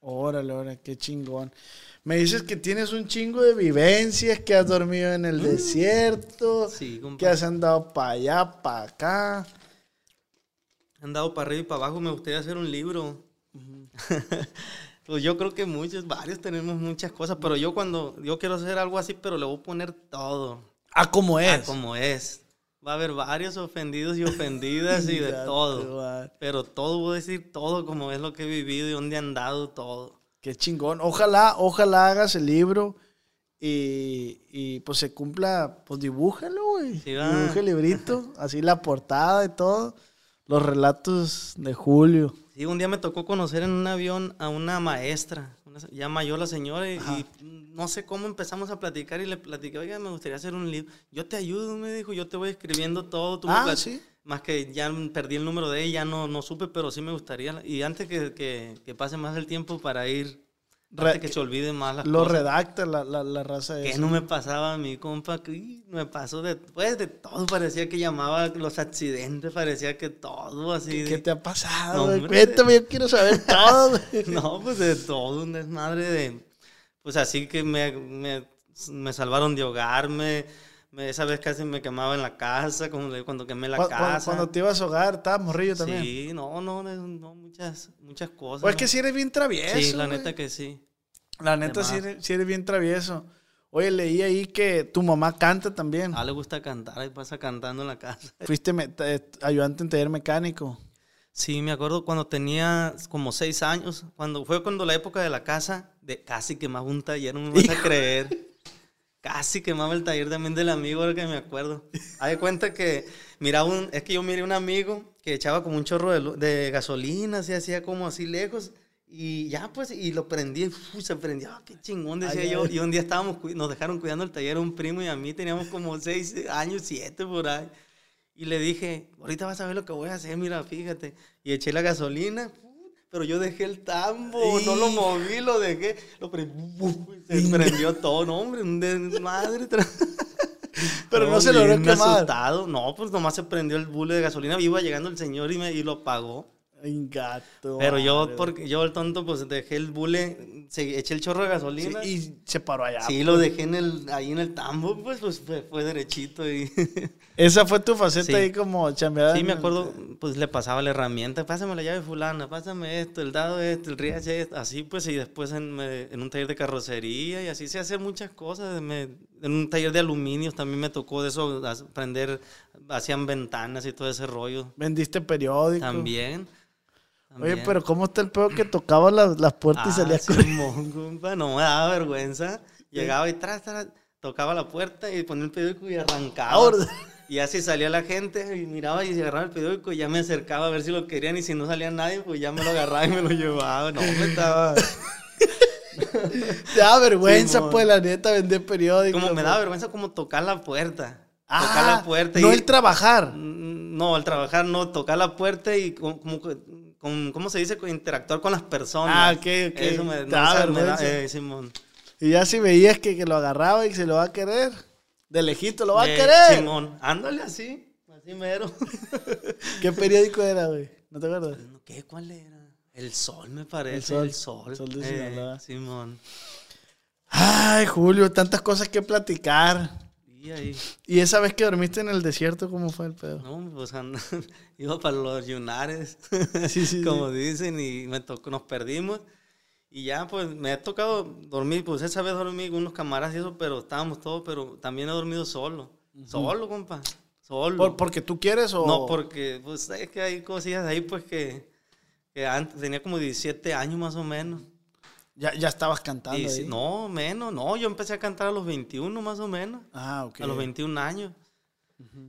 Órale, órale, qué chingón. Me dices que tienes un chingo de vivencias, que has dormido en el desierto, Sí, que has andado para allá, para acá. He andado para arriba y para abajo, me gustaría hacer un libro. [laughs] pues yo creo que muchos, varios tenemos muchas cosas, pero yo cuando, yo quiero hacer algo así, pero le voy a poner todo, Ah, como es. a como es. Va a haber varios ofendidos y [laughs] ofendidas y de todo. Pero todo, voy a decir todo como es lo que he vivido y dónde he andado, todo. Qué chingón. Ojalá, ojalá hagas el libro y, y, pues se cumpla, pues dibújalo, güey. Sí. Dibuja el librito, [laughs] así la portada y todo. Los relatos de Julio. Sí, un día me tocó conocer en un avión a una maestra, una ya mayor la señora, y, y no sé cómo empezamos a platicar y le platiqué, oiga, me gustaría hacer un libro. Yo te ayudo, me dijo, yo te voy escribiendo todo. Tú Ah, sí. Más que ya perdí el número de ella, no, no supe, pero sí me gustaría. Y antes que, que, que pase más el tiempo para ir, Re- que se olviden más las Lo cosas. redacta la, la, la raza de Que no me pasaba a mi compa, que me pasó de, pues, de todo, parecía que llamaba los accidentes, parecía que todo así. ¿Qué de- te ha pasado, No. Cuéntame, yo quiero saber [laughs] todo. No, pues de todo, un desmadre de... Pues así que me, me, me salvaron de ahogarme, me, esa vez casi me quemaba en la casa, como de cuando quemé la Cu- cu- casa. Cuando, te ibas a hogar, estabas morrillo también. Sí, no, no, no, muchas, muchas cosas. Pues es ¿no? que si eres bien travieso. Sí, la güey. neta que sí. La neta sí eres, sí eres bien travieso. Oye, leí ahí que tu mamá canta también. A le gusta cantar, ahí pasa cantando en la casa. [laughs] Fuiste ayudante en taller mecánico. Sí, me acuerdo cuando tenía como seis años, cuando fue cuando la época de la casa, de casi quemaba un taller, no me vas a creer. Casi quemaba el taller también del amigo, ahora que me acuerdo. Haz de cuenta que miraba un, es que yo miré un amigo que echaba como un chorro de, de gasolina, así hacía como así lejos. Y ya pues, y lo prendí, ¡fu! se prendió, ¡ah, qué chingón, decía Ay, yo. Y un día estábamos, nos dejaron cuidando el taller a un primo y a mí, teníamos como seis años, siete por ahí. Y le dije, ahorita vas a ver lo que voy a hacer, mira, fíjate. Y eché la gasolina, pero yo dejé el tambo, no lo moví, lo dejé, lo prendí, se prendió todo, no, hombre, un desmadre. [laughs] Pero no se logró quemar. asustado. No, pues nomás se prendió el bule de gasolina, iba llegando el señor y, me, y lo apagó. Gato. Pero yo, porque yo el tonto, pues dejé el bule, se, eché el chorro de gasolina. Sí, y se paró allá. Sí, lo dejé en el, ahí en el tambo, pues, pues fue, fue derechito y... [laughs] Esa fue tu faceta Sí. ahí como chambeada. Sí, me acuerdo, pues le pasaba la herramienta, pásame la llave fulana, pásame esto, el dado esto, el riache esto, así pues, y después en, me- en un taller de carrocería y así se hacen muchas cosas. me- en un taller de aluminios también me tocó de eso, aprender, hacían ventanas y todo ese rollo. Vendiste periódico. También. Oye, pero ¿cómo está el pedo que tocaba las, las puertas y Ah, corriendo? Simón, compa, no me daba vergüenza. Llegaba y tras, tras, tocaba la puerta y ponía el periódico y arrancaba. Ahora. Y así salía la gente y miraba y se agarraba el periódico y ya me acercaba a ver si lo querían y si no salía nadie, pues ya me lo agarraba y me lo llevaba. No, me estaba... [laughs] Te da vergüenza, pues, la neta, vender periódico. Como me pues. daba vergüenza como tocar la puerta. Ah, tocar la puerta. no el trabajar. Mm, No, al trabajar no, tocar la puerta y como, como que- con- ¿cómo se dice? Con Interactuar con las personas. Ah, ok, ok. Eso me, no, da vergüenza. eh, Simón. Y ya si veías que, que lo agarraba y se lo va a querer, de lejito lo va a Eh, querer. Simón, ándale así, así mero. [laughs] ¿Qué periódico era, güey? ¿No te acuerdas? ¿Qué? ¿Cuál era? El sol, me parece. El Sol. El sol. Sol de Eh. Simón. Ay, Julio, tantas cosas que platicar. Y ahí, ¿Y esa vez que dormiste en el desierto, cómo fue el pedo? no, pues and- [laughs] iba para los yunares, [laughs] Sí, sí, como dicen, y me tocó, nos perdimos. Y ya, pues, me ha tocado dormir, pues esa vez dormí con unos camaradas y eso, pero estábamos todos, pero también he dormido solo. Solo, compa. Solo. ¿Por- ¿Porque tú quieres o...? No, porque, pues, es que hay cosillas ahí, pues, que, que antes tenía como 17 años más o menos. Ya, ya estabas cantando Y sí, ahí. no, menos, no, yo empecé a cantar a los 21 más o menos, Ah, ok. a los 21 años.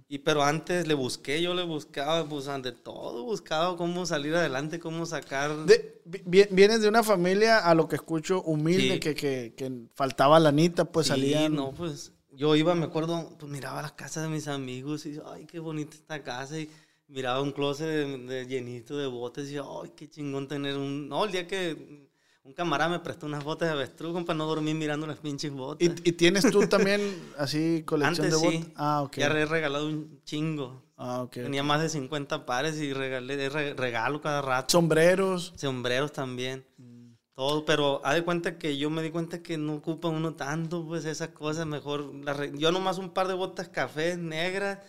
Y pero antes le busqué, yo le buscaba, pues ante todo, buscaba cómo salir adelante, cómo sacar... De- vi- vienes de una familia, a lo que escucho, humilde, Sí. que, que, que faltaba lanita, pues Sí, salían... no, pues yo iba, me acuerdo, pues miraba las casas de mis amigos y ay, qué bonita esta casa y miraba un closet de, de llenito de botes y ay, qué chingón tener un... No, el día que un camarada me prestó unas botas de avestruz para no dormir mirando las pinches botas. ¿Y, y tienes tú también así colección Antes de sí. botas? Ah, ok. Ya he regalado un chingo. Ah, ok. Tenía más de 50 pares y regalé, re- regalo cada rato. Sombreros. Sombreros también. Mm. Todo, pero haz de cuenta que yo me di cuenta que no ocupa uno tanto, pues esas cosas, mejor. re- yo nomás un par de botas café, negras,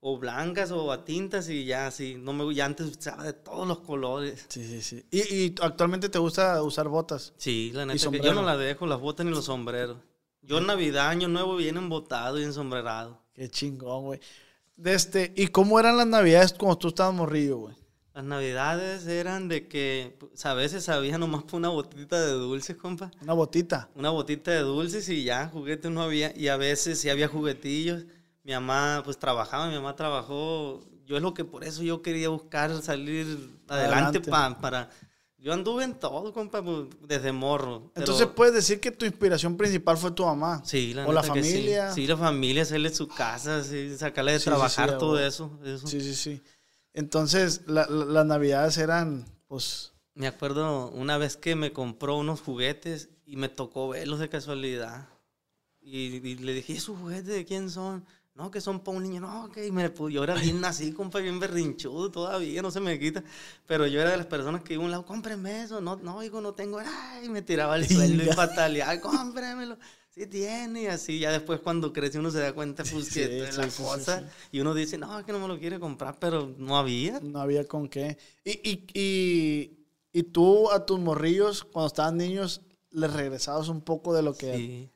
o blancas, o a tintas, y ya así. No me, ya antes usaba de todos los colores. Sí, sí, sí. ¿Y, y actualmente te gusta usar botas? Sí, la neta, que yo no la dejo, las botas ni los sombreros. Yo en Navidad, Año Nuevo, vienen embotado y ensombrerado. Qué chingón, güey. Este, ¿Y cómo eran las navidades cuando tú estabas morrillo, güey? Las navidades eran de que pues, a veces había nomás por una botita de dulces, compa. Una botita. Una botita de dulces y ya, juguetes no había. Y a veces sí había juguetillos. Mi mamá pues trabajaba, mi mamá trabajó. Yo es lo que por eso yo quería buscar salir adelante, Adelante. pa- para... Yo anduve en todo, compa, pues, desde morro. pero- Entonces puedes decir que tu inspiración principal fue tu mamá. Sí, la o la que sí. familia. Sí, la familia, hacerle su casa, sí, sacarle de Sí, trabajar todo eso. eso. Sí, sí, sí. Entonces, la- la- las navidades eran, pues, Me acuerdo una vez que me compró unos juguetes y me tocó verlos de casualidad. Y, y le dije, ¿esos juguetes de quién son? No, que son para un niño. No, que me, pues, yo era bien así, compa, bien berrinchudo todavía, no se me quita. Pero yo era de las personas que iba a un lado, cómpreme eso. No, no, hijo, no tengo. Ay, me tiraba el suelo y pataleaba, cómpremelo. Sí tiene, y así. Ya después cuando crece uno se da cuenta, pues, Sí, que sí, es la sí, cosa. Y uno dice, no, es que no me lo quiere comprar, pero no había. no había con qué. Y, y, y, y tú a tus morrillos, cuando estaban niños, les regresabas un poco de lo que...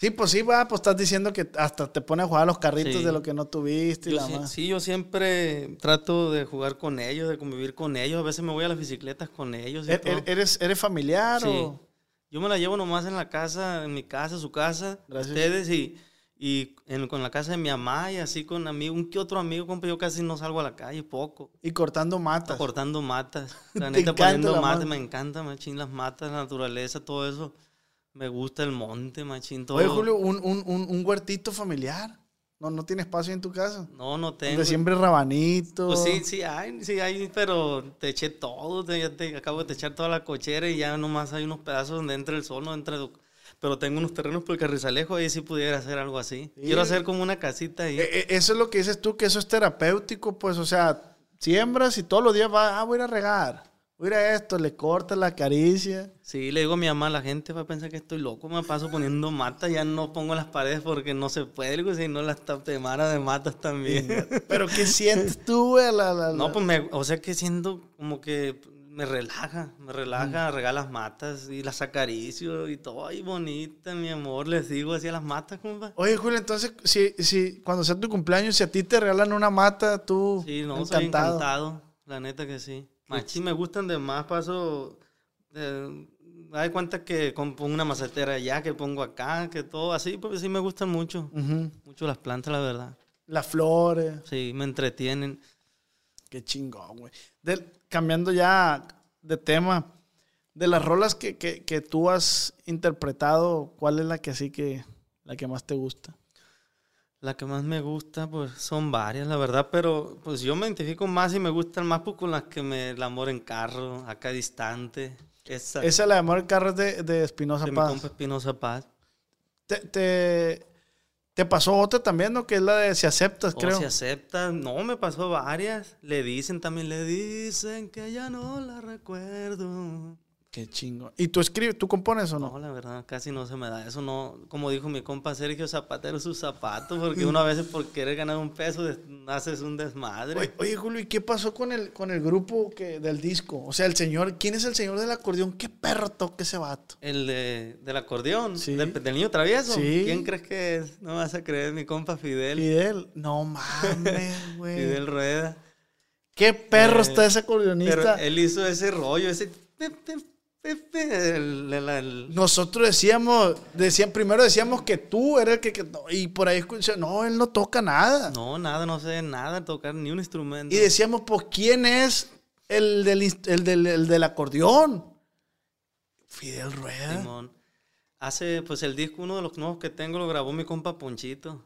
Sí, pues sí, va, pues estás diciendo que hasta te pones a jugar a los carritos Sí. de lo que no tuviste y Yo la más. sí, yo siempre trato de jugar con ellos, de convivir con ellos. A veces me voy a las bicicletas con ellos. y ¿E- todo. e- ¿Eres, ¿Eres familiar Sí. o...? Yo me la llevo nomás en la casa, en mi casa, su casa, Gracias. ustedes y, y en- con la casa de mi mamá y así con amigos, un que otro amigo, compa, yo casi no salgo a la calle, poco. Y cortando matas. Cortando matas. [laughs] La neta, poniendo matas, mata. me encanta, machín, las matas, la naturaleza, todo eso. Me gusta el monte, machín, todo. Oye, Julio, un, un, un, un huertito familiar. No, no tiene espacio en tu casa. No, no tengo. Donde siempre rabanito. Pues sí, sí hay, sí hay, pero te eché todo, te, ya te acabo de echar toda la cochera y ya nomás hay unos pedazos donde entra el sol, no entra el- Pero tengo unos terrenos por el Carrizalejo, ahí sí pudiera hacer algo así. Sí. Quiero hacer como una casita ahí. E- e- Eso es lo que dices tú, que eso es terapéutico, pues, o sea, siembras y todos los días vas, ah, voy a ir a regar, voy a ir a esto, le cortas la caricia. Sí, le digo a mi mamá, la gente va a pensar que estoy loco, me paso poniendo matas, ya no pongo las paredes porque no se puede, digo, si no las temara de matas también. Pero ¿qué sientes tú, güey? La, la- No, la- pues me, o sea que siento como que me relaja, me relaja, regala las matas y las acaricio y todo, ay bonita, mi amor, les digo así a las matas, compa. Oye, Julio, entonces, si, si cuando sea tu cumpleaños, si a ti te regalan una mata, tú Sí, no, soy encantado. encantado, la neta que sí. Machín, me gustan de más, paso, eh, hay cuenta que pongo una macetera allá, que pongo acá, que todo así, pues sí me gustan mucho, mucho las plantas, la verdad. Las flores. Sí, me entretienen. Qué chingón, güey. Cambiando ya de tema, de las rolas que, que, que tú has interpretado, ¿cuál es la que así que, la que más te gusta? La que más me gusta, pues son varias, la verdad, pero pues yo me identifico más y me gustan más pues, con las que me el amor en carro, acá distante. Esa, Esa es la de Amor en Carros de, de Espinosa de mi Paz. compa Espinosa Paz. Te, te, te pasó otra también, ¿no? Que es la de Si Aceptas, O creo. se acepta. No, me pasó varias. Le dicen también, le dicen que ya no la recuerdo. Qué chingo. ¿Y tú escribes, tú compones o no? No, la verdad, casi no se me da. Eso no, como dijo mi compa Sergio Zapatero, sus zapatos, porque uno a veces por querer ganar un peso haces un desmadre. Oye, oye, Julio, ¿y qué pasó con el, con el grupo que, del disco? O sea, el señor, ¿quién es el señor del acordeón? ¿Qué perro toca ese vato? El de, del acordeón, Sí. del, del niño travieso. Sí. ¿Quién crees que es? No vas a creer, mi compa Fidel. Fidel. No mames, [laughs] güey. Fidel Rueda. Qué perro Eh, está ese Pero acordeonista. él hizo ese rollo, ese... el- el- el- Nosotros decíamos, decían, primero decíamos que tú eras el que, y por ahí escuché, no, él no toca nada. No, nada, no sé nada, tocar ni un instrumento. Y decíamos, pues, ¿quién es el del, del, el del acordeón? Fidel Rueda. Simón. Hace, pues el disco, uno de los nuevos que tengo, lo grabó mi compa Ponchito.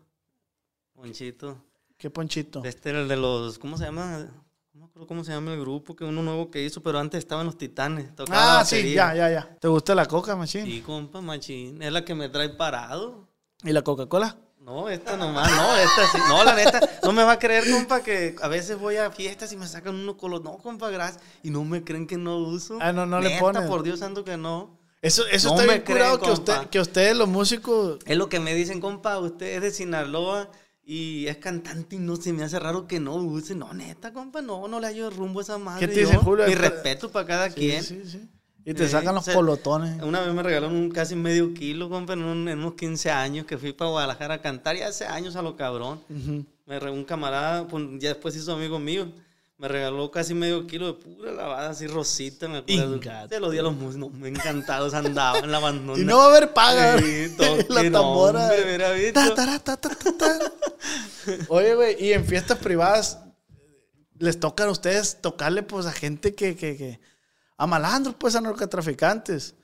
Ponchito. Qué ponchito. Este era el de los, ¿cómo se llama? No me acuerdo cómo se llama el grupo, que uno nuevo que hizo, pero antes estaban los Titanes. tocaba Ah, sí, ya, ya, ya. ¿Te gusta la coca, machín? Sí, compa, machín. Es la que me trae parado. ¿Y la Coca-Cola? No, esta nomás, no, esta sí. No, la neta, no me va a creer, compa, que a veces voy a fiestas y me sacan uno con los. No, compa, gracias. Y no me creen que no uso. Ah, no, no le Neta, ponen. por Dios santo que no. Eso, eso No está bien curado creen, que, usted, que ustedes, los músicos, Es lo que me dicen, compa, usted es de Sinaloa y es cantante y no se me hace raro que no use. No, neta, compa, no, no le hallo rumbo a esa madre. ¿Qué te dicen, yo. Julio? Mi respeto para cada Sí, quien. sí, sí. Y te Eh, sacan los se- colotones. Una vez me regalaron un casi medio kilo, compa, en, un- en unos 15 años que fui para Guadalajara a cantar y hace años a lo cabrón. Ujú. Me regaló un camarada, pues, ya después hizo amigo mío. Me regaló casi medio kilo de pura lavada, así rosita, me acuerdo. Se lo di a los músicos, me encantados andaban en la bandona. Y no va a haber paga. Sí, [laughs] la tambora. hombre, ta, ta, ta. Oye, güey, y en fiestas privadas les tocan a ustedes tocarle pues a gente que, que, que a malandros, pues a narcotraficantes.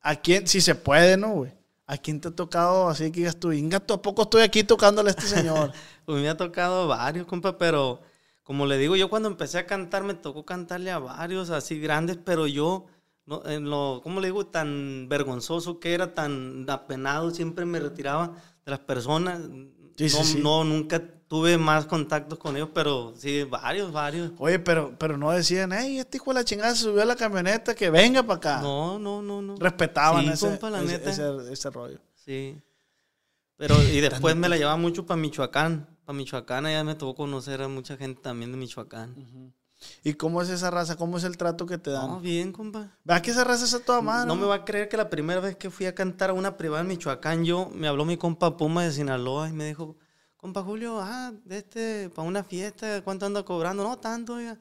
¿A quién? Si se puede, ¿no, güey? ¿A quién te ha tocado así que digas tú, Inga, ¿a poco estoy aquí tocándole a este señor? [laughs] Pues me ha tocado varios, compa, pero como le digo, yo cuando empecé a cantar me tocó cantarle a varios así grandes, pero yo, no, en lo, ¿cómo le digo? Tan vergonzoso que era, tan apenado, siempre me retiraba de las personas. Sí, no, sí. no, nunca tuve más contactos con ellos, pero sí, varios, varios. Oye, pero, pero no decían, hey, este hijo de la chingada se subió a la camioneta, que venga para acá. No, no, no, no. Respetaban Sí, ese, compa, la ese, neta. ese- ese rollo. Sí. Pero, y después me la llevaba mucho para Michoacán. Para Michoacán, allá me tocó conocer a mucha gente también de Michoacán. ¿Y cómo es esa raza? ¿Cómo es el trato que te dan? No, bien, compa. ¿Verdad que esa raza es a toda madre? No me va a creer que la primera vez que fui a cantar a una privada en Michoacán, yo me habló mi compa Puma de Sinaloa y me dijo, compa Julio, ah, de este, para una fiesta, ¿cuánto anda cobrando? No, tanto, oiga.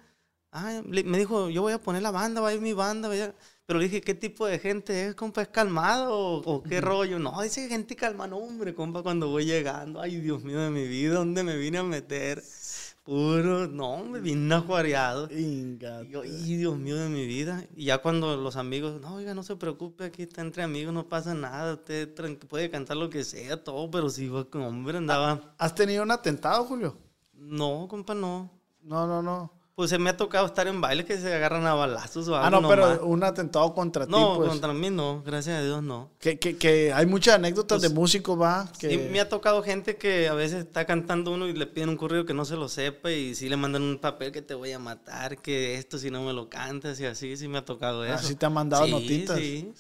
Ah, me dijo, yo voy a poner la banda, va a ir mi banda. vaya". Pero le dije, ¿qué tipo de gente es, compa? ¿Es calmado o, o qué rollo? No, dice gente calma, no, hombre, compa, cuando voy llegando. Ay, Dios mío de mi vida, ¿dónde me vine a meter? Puro, no, me vine ajuareado. Y yo, "Ay, Dios mío de mi vida. Y ya cuando los amigos, no, oiga, no se preocupe, aquí está entre amigos, no pasa nada, usted puede cantar lo que sea, todo, pero con hombre, andaba. ¿Has tenido un atentado, Julio? No, compa, no. No, no, no. Pues se me ha tocado estar en bailes que se agarran a balazos o algo. Ah, no, pero un atentado contra No, ti, pues. contra mí no, gracias a Dios no. Que, que, que hay muchas anécdotas Pues, de músicos, va. Que... Sí, me ha tocado gente que a veces está cantando uno y le piden un corrido que no se lo sepa y sí le mandan un papel que te voy a matar, que esto si no me lo cantas y así, sí me ha tocado eso. Así te han mandado Sí, notitas. Sí,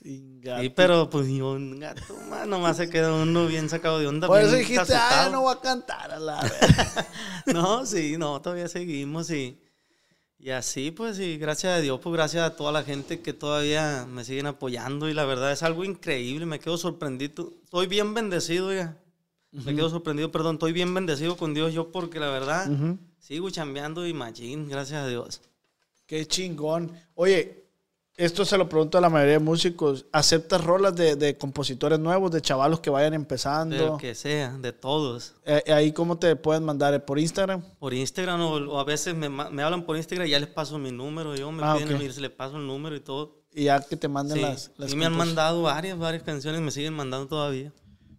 Sss, inga. Sí, pero pues yo, un gato, más, nomás se queda uno bien sacado de onda. Por eso dijiste, ah, no voy a cantar a la [laughs] verga". No, sí, no, todavía seguimos y, y así, pues, y gracias a Dios, pues, gracias a toda la gente que todavía me siguen apoyando y la verdad es algo increíble, me quedo sorprendido, estoy bien bendecido, ya, me quedo sorprendido, perdón, estoy bien bendecido con Dios yo porque la verdad Ujú. sigo chambeando y machín, gracias a Dios. Qué chingón. Oye, esto se lo pregunto a la mayoría de músicos. ¿Aceptas rolas de, de compositores nuevos, de chavalos que vayan empezando? que sea, de todos. Eh, ahí, ¿cómo te pueden mandar? ¿Por Instagram? Por Instagram o, o a veces me, me hablan por Instagram y ya les paso mi número, yo me Ah, piden ok. y les paso el número y todo. Y ya que te manden Sí, las, las y me han mandado varias, varias canciones, me siguen mandando todavía.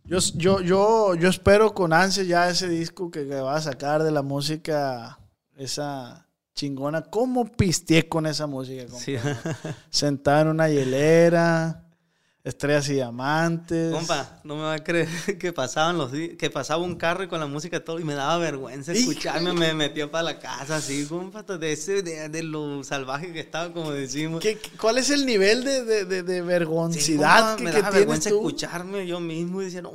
Yo, yo, yo, yo espero con ansia ya ese disco que, que va a sacar de la música, esa chingona. ¿Cómo pisteé con esa música? Sí. [laughs] Sentado en una hielera, Estrellas y diamantes. Compa, no me va a creer [laughs] que pasaban los que pasaba un carro y con la música todo y me daba vergüenza escucharme, me metió para la casa así, compa, de ese, de, de lo salvaje que estaba, como decimos. ¿Qué- qué- ¿Cuál es el nivel de, de, de, Sí, vergoncidad compa, que, me que daba tienes vergüenza tú? escucharme yo mismo y decía, no,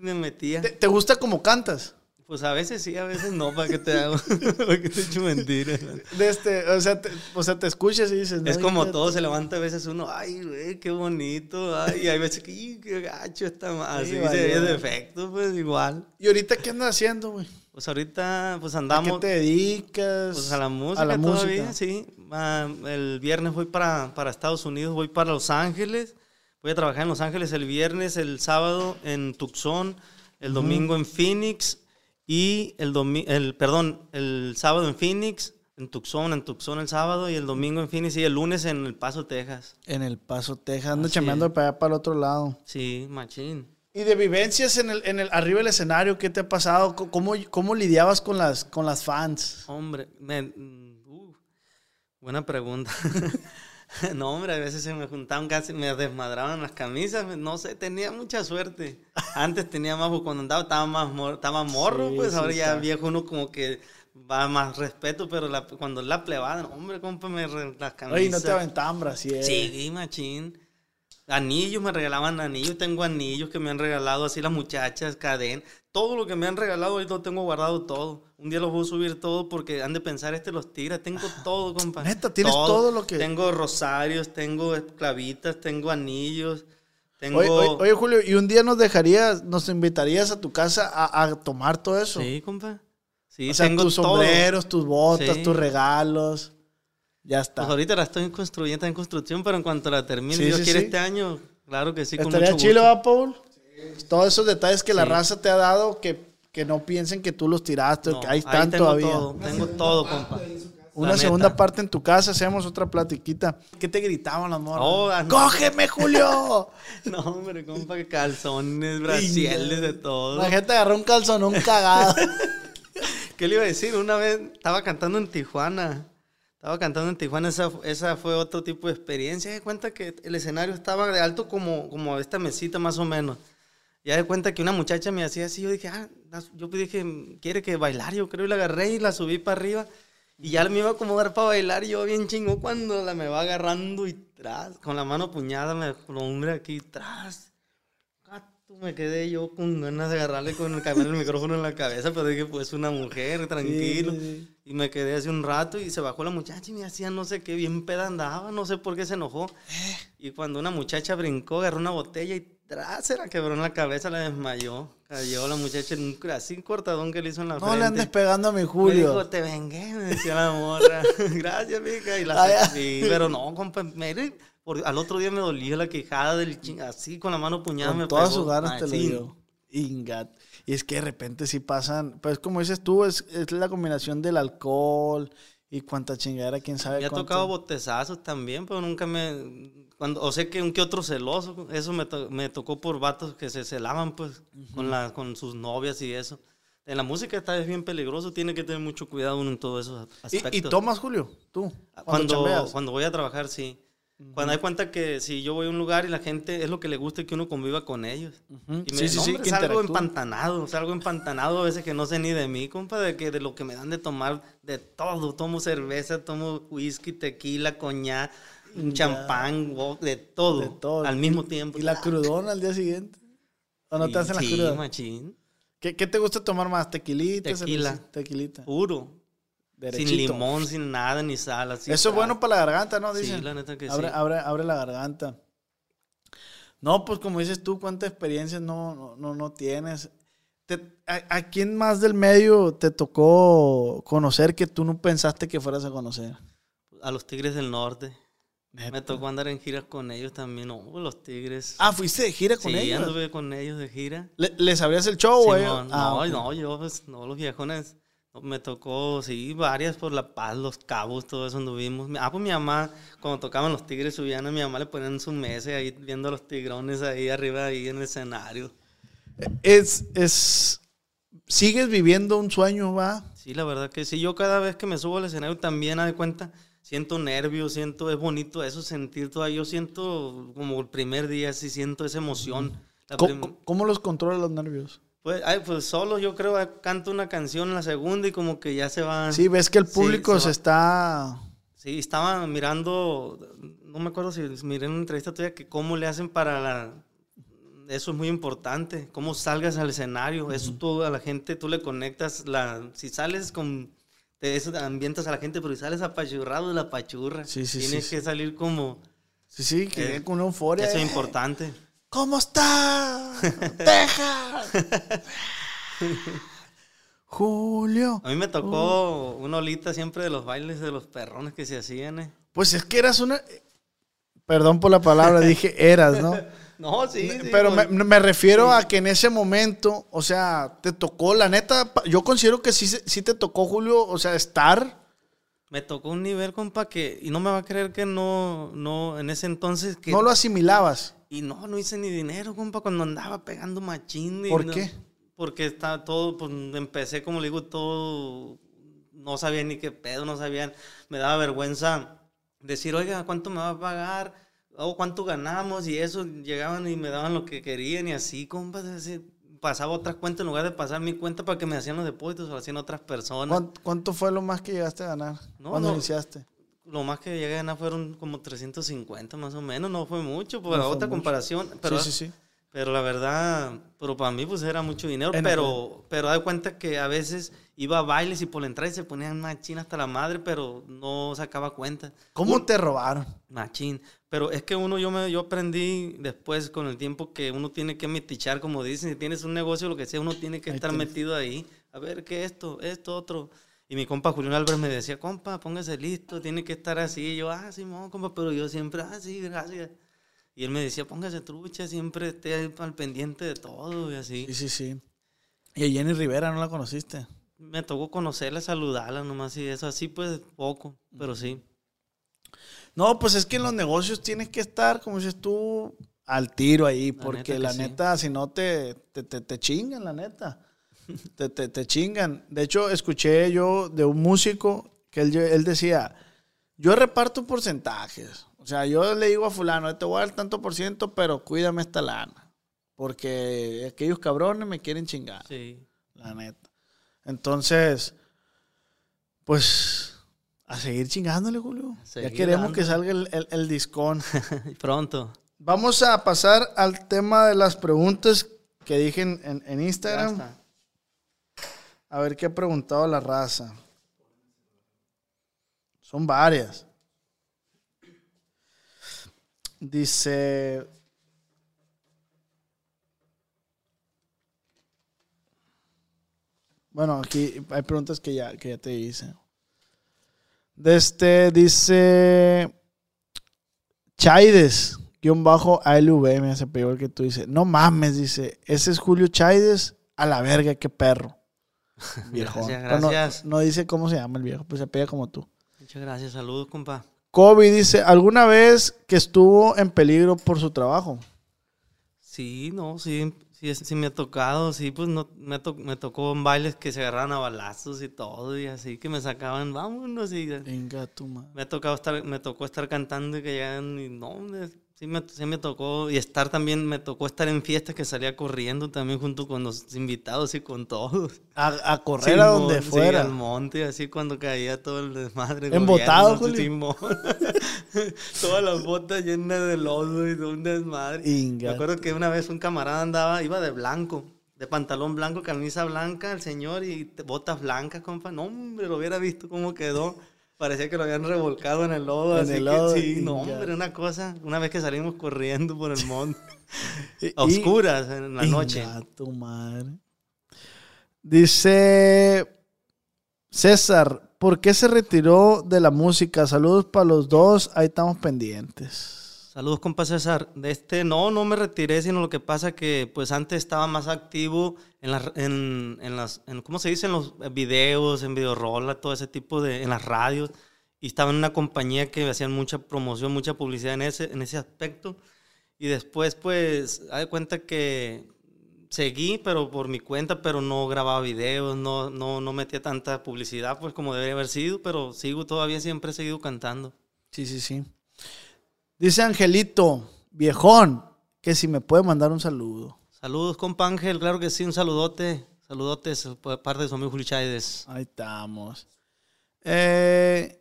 me metía. ¿Te, te gusta como cantas? Pues a veces sí, a veces no, para que te hago, [laughs] para que te echo mentiras. De este, o, sea, te, o sea, te escuchas y dices... Es "No, como hija, todo, se levanta a veces uno, ay, güey, qué bonito, ay, y hay veces que, "Ih, qué gacho está más, Sí, así, valió. se ve defecto, pues igual. ¿Y ahorita qué andas haciendo, güey? Pues ahorita, pues ¿A qué andamos, te dedicas? pues a la música la todavía, música. sí. Ah, el viernes voy para, para Estados Unidos, voy para Los Ángeles, voy a trabajar en Los Ángeles el viernes, el sábado en Tucson, el domingo en Phoenix y el domi el perdón, el sábado en Phoenix, en Tucson, en Tucson el sábado y el domingo en Phoenix y el lunes en El Paso, Texas. En El Paso, Texas. Ando es. para allá, para el otro lado. Sí, machín. Y de vivencias en el, en el arriba del escenario, ¿qué te ha pasado? ¿Cómo, cómo lidiabas con las, con las fans? Hombre, me- mm, uh, buena pregunta. [laughs] [laughs] no, hombre, a veces se me juntaban casi, me desmadraban las camisas, me- no sé, tenía mucha suerte. Antes tenía más, cuando andaba estaba más mor- estaba morro, Sí, pues sí ahora ya está. viejo uno como que va más respeto, pero la- cuando la plebada, hombre, cómprame re- las camisas. Oye, no te aventaban brasier. Sí, machín. Anillos, me regalaban anillos. Tengo anillos que me han regalado así las muchachas, cadena. Todo lo que me han regalado, ahí lo tengo guardado todo. Un día los voy a subir todo porque han de pensar, este los tira. Tengo todo, compa. Neta, ¿tienes todo lo que- Tengo rosarios, tengo clavitas, tengo anillos. Tengo... Oye, oye, oye, Julio, ¿y un día nos dejarías, nos invitarías a tu casa a, a tomar todo eso? Sí, compa. Sí, o sea, tengo tus todo. sombreros, tus botas, Sí. tus regalos. Ya está. Pues ahorita la estoy construyendo, está en construcción, pero en cuanto la termine, Sí, Dios sí, quiere sí. este año, claro que sí, con Estaría chilo. ¿va, Paul? Todos esos detalles que la raza te ha dado, que, que no piensen que tú los tiraste, No, que ahí están tengo todavía. Todo, tengo todo, compa. Una La segunda neta. parte en tu casa, hacemos otra platiquita. ¿Qué te gritaban las morras? Oh, ah, no. ¡Cógeme, Julio! [laughs] No, hombre, compa, que calzones, brasieles, de todo. La gente agarró un calzonón cagado. [laughs] ¿Qué le iba a decir? Una vez estaba cantando en Tijuana. Estaba cantando en Tijuana, esa, esa fue otro tipo de experiencia. de cuenta que el escenario estaba de alto como, como esta mesita más o menos. Ya de cuenta que una muchacha me hacía así, yo dije, ah, yo dije, quiere que bailar, yo creo, y la agarré y la subí para arriba. Y ya me iba a acomodar para bailar, y yo bien chingo cuando la me va agarrando y tras, con la mano puñada, me hombre aquí tras. Gato, Me quedé yo con ganas de agarrarle con el, el micrófono en la cabeza, pero dije, pues una mujer, tranquilo. Sí. Y me quedé hace un rato y se bajó la muchacha y me hacía no sé qué, bien peda andaba, no sé por qué se enojó. Eh. Y cuando una muchacha brincó, agarró una botella y tras se la quebró en la cabeza, la desmayó. Cayó la muchacha en un, así cortadón que le hizo en la No frente. le andes pegando a mi Me Julio. dijo, te vengué, me decía la morra. [laughs] Gracias, mija. Y la ay. sí, pero no, compa, mire, por- al otro día me dolía la quejada del ching, así con la mano puñada me Con todas pegó. sus ganas te lo Machín. dio. Ingat. Y es que de repente sí pasan, pues como dices tú, es, es la combinación del alcohol y cuánta chingadera, quién sabe Me ha tocado botezazos también, pero nunca me... Cuando, o sé que un que otro celoso, eso me, to- me tocó por vatos que se celaban, pues, con, la, con sus novias y eso. En la música está es bien peligroso, tiene que tener mucho cuidado uno en todos esos aspectos. ¿Y, y tomas, Julio? ¿Tú? Cuando, Cuando, cuando voy a trabajar, sí. Cuando hay cuenta que si yo voy a un lugar y la gente es lo que le gusta que uno conviva con ellos. Y me Sí, sí, sí, hombre, que es algo empantanado, es algo empantanado a veces que no sé ni de mí, compa, de que de lo que me dan de tomar de todo. Tomo cerveza, tomo whisky, tequila, coñac, un champán, de todo, De todo. al mismo tiempo. ¿Y la crudona al día siguiente? ¿O no te hacen la sí, cruda? machín, ¿Qué, qué te gusta tomar más? ¿Tequilita? Tequila. Tequilita. puro, Derechito. sin limón, sin nada, ni sal. Así, Eso es bueno para la garganta, ¿no? Sí, Dicen. la neta que abre, sí. abre, abre la garganta. No, pues como dices tú, ¿cuántas experiencias no, no, no, no tienes? Te- a, a quién más del medio te tocó conocer que tú no pensaste que fueras a conocer? A los Tigres del Norte. Neta. Me tocó andar en giras con ellos también. No, los Tigres. Ah, fuiste de gira con sí, ellos. anduve con ellos de gira. Le- ¿Les abrías el show, güey? Ah, no, ok. no, yo, pues, no, los viejones. Me tocó, sí, varias por La Paz, Los Cabos, todo eso anduvimos. Ah, pues mi mamá, cuando tocaban los tigres subían a mi mamá le ponían su mesa ahí viendo a los tigrones ahí arriba, ahí en el escenario. Es, es, sigues viviendo un sueño, va. Sí, la verdad que sí. Yo cada vez que me subo al escenario también, haz de cuenta, siento nervios, siento, es bonito eso, sentir todavía, yo siento como el primer día, sí siento esa emoción. La prim- ¿Cómo, cómo los controla los nervios? Pues, ay, pues solo yo creo eh, canto una canción la segunda y como que ya se va. Sí, ves que el Sí, público se se, va. está... Sí, estaba mirando, no me acuerdo si miré en una entrevista tuya que cómo le hacen para la... Eso es muy importante, cómo salgas al escenario, eso tú a la gente, tú le conectas, la, si sales con, te eso ambientas a la gente, pero si sales apachurrado de la pachurra, Sí, sí, tienes sí, que salir como, Sí, sí, que Eh, con euforia. eso es eh. importante. ¿Cómo está? [laughs] Texas. Julio. A mí me tocó una olita siempre de los bailes de los perrones que se hacían, eh. Pues es que eras una... Perdón por la palabra, dije eras, ¿no? [laughs] No, sí, sí, Pero me, pues, me refiero a que en ese momento, o sea, te tocó, la neta, yo considero que sí, sí te tocó, Julio, o sea, estar... me tocó un nivel, compa, que, y no me va a creer que no, no, en ese entonces que... No lo asimilabas. Y no, no hice ni dinero, compa, cuando andaba pegando machín. ¿Por no- qué? Porque estaba todo, pues empecé, como le digo, todo, no sabía ni qué pedo, no sabían, me daba vergüenza decir, oiga, ¿cuánto me va a pagar? O cuánto ganamos y eso, llegaban y me daban lo que querían y así, compa, así, pasaba otras cuentas en lugar de pasar mi cuenta para que me hacían los depósitos o lo hacían otras personas. ¿Cuánto, fue lo más que llegaste a ganar No, cuando no. iniciaste? Lo más que llegué a ganar fueron como 350 más o menos, no fue mucho, por No fue otra mucho. comparación. Pero, sí, sí, sí. Pero la verdad, pero para mí pues era mucho dinero, En- pero, pero da cuenta que a veces iba a bailes y por la entrada y se ponían machín hasta la madre, pero no sacaba cuenta. ¿Cómo te robaron? Machín. Pero es que uno, yo me, yo aprendí después con el tiempo que uno tiene que metichar, como dicen, si tienes un negocio, lo que sea, uno tiene que Ahí estar tienes. metido ahí. A ver, ¿qué esto? Esto, otro. Y mi compa Julián Álvarez me decía, compa, póngase listo, tiene que estar así. Y yo, ah, sí, mo, compa, pero yo siempre, ah, sí, gracias. Y él me decía, póngase trucha, siempre esté ahí al pendiente de todo y así. Sí, sí, sí. Y a Jenny Rivera no la conociste. Me tocó conocerla, saludarla nomás y eso, así pues poco, pero sí. No, pues es que en los negocios tienes que estar, como dices tú, al tiro ahí, La porque neta la sí. neta, si no te, te, te, te chingan, la neta. Te, te, te chingan. De hecho, escuché yo de un músico que él, él decía, yo reparto porcentajes. O sea, yo le digo a fulano, te voy a dar tanto por ciento, pero cuídame esta lana. Porque aquellos cabrones me quieren chingar, Sí. la neta. Entonces, pues, a seguir chingándole, Julio. ya queremos que salga el, el, el discón. [laughs] Pronto. Vamos a pasar al tema de las preguntas que dije en, en- Instagram. A ver qué ha preguntado la raza. Son varias. Dice. Bueno, aquí hay preguntas que ya, que ya te hice. De este dice. Chaides, guion bajo ALV, me hace peor que tú dices. No mames, dice. Ese es Julio Chaides. A la verga, qué perro. [laughs] Gracias, Pero no- dice cómo se llama el viejo, pues se pega como tú. Muchas gracias, saludos, compa. Kobe dice, ¿alguna vez que estuvo en peligro por su trabajo? Sí, no, sí, sí, sí me ha tocado, sí, pues no, me, to- me tocó en bailes que se agarraban a balazos y todo, y así que me sacaban, vámonos, y Venga, madre. me ha tocado estar, me tocó estar cantando y que llegan, y no, me- sí me, sí me tocó, y estar también, me tocó estar en fiestas que salía corriendo también junto con los invitados y con todos. A, a correr a donde sí, fuera. al monte, así cuando caía todo el desmadre. ¿Embotado, gobierno, Julio? [laughs] Todas las botas llenas de lodo y de un desmadre. Inga. Me acuerdo que una vez un camarada andaba, iba de blanco, de pantalón blanco, camisa blanca, el señor, y botas blancas, compa. No, hombre, lo hubiera visto cómo quedó. Parecía que lo habían revolcado en el lodo. En así el que lodo, sí, no, hombre, una cosa. Una vez que salimos corriendo por el [laughs] monte, a oscuras, en la noche. tu madre. Dice César, ¿por qué se retiró de la música? Saludos para los dos, ahí estamos pendientes. Saludos, compa César. De este, no, no me retiré, sino lo que pasa que, pues, antes estaba más activo en las, en, en las, en, ¿cómo se dice? En los videos, en videorola, todo ese tipo de, en las radios. Y estaba en una compañía que hacían mucha promoción, mucha publicidad en ese, en ese aspecto. Y después, pues, haz de cuenta que seguí, pero por mi cuenta, pero no grababa videos, no, no, no metía tanta publicidad, pues como debería haber sido, pero sigo todavía, siempre he seguido cantando. Sí, sí, sí. Dice Angelito, viejón, que si me puede mandar un saludo. Saludos, compa Ángel, claro que sí, un saludote. Saludotes por parte de su amigo Julio Chávez. Ahí estamos. Eh,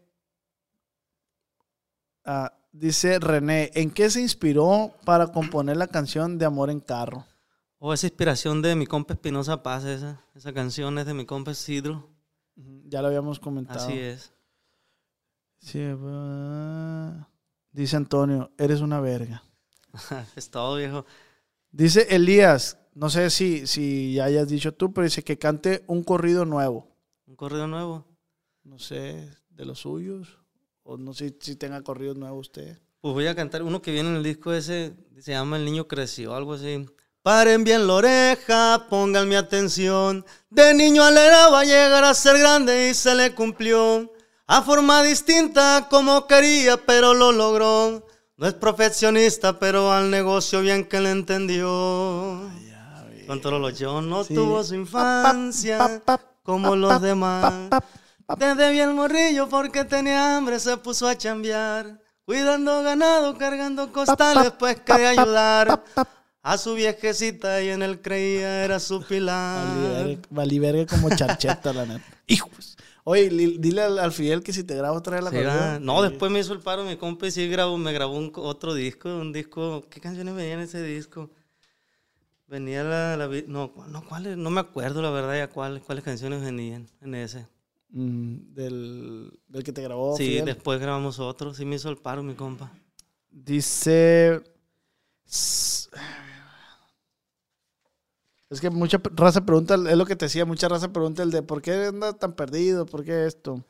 ah, dice René, ¿en qué se inspiró para componer la canción de Amor en Carro? Oh, esa inspiración de mi compa Espinosa Paz, esa, esa canción es de mi compa Sidro. Ya lo habíamos comentado. Así es. Sí, va. Dice Antonio, eres una verga. [laughs] es todo, viejo. Dice Elías, no sé si, si ya hayas dicho tú, pero dice que cante un corrido nuevo. Un corrido nuevo. No sé, de los suyos. O no sé si tenga corridos nuevos usted. Pues voy a cantar uno que viene en el disco ese, se llama El niño creció, algo así. Paren bien la oreja, pongan mi atención. De niño alera va a llegar a ser grande y se le cumplió. A forma distinta como quería, pero lo logró. No es profesionista, pero al negocio bien que le entendió. Controlo yo, no Sí. tuvo su infancia como los demás. Desde bien morrillo porque tenía hambre se puso a chambear. Cuidando ganado, cargando costales, pues quería ayudar a su viejecita y en él creía era su pilar. Valiverga como charcheta, la neta. [laughs] Hijos. Oye, li- dile al, al Fidel que si te grabo otra vez la Sí. ¿verdad? no, después me hizo el paro mi compa y sí grabó, me grabó un otro disco, un disco, ¿qué canciones venían en ese disco? Venía la, no, no, ¿cuáles? No me acuerdo la verdad ya cuáles, cuáles canciones venían en ese. Mm, del, del que te grabó. sí, Fidel. después grabamos otro, sí me hizo el paro mi compa. Dice. Es que mucha raza pregunta, es lo que te decía, mucha raza pregunta el de por qué anda tan perdido, por qué esto.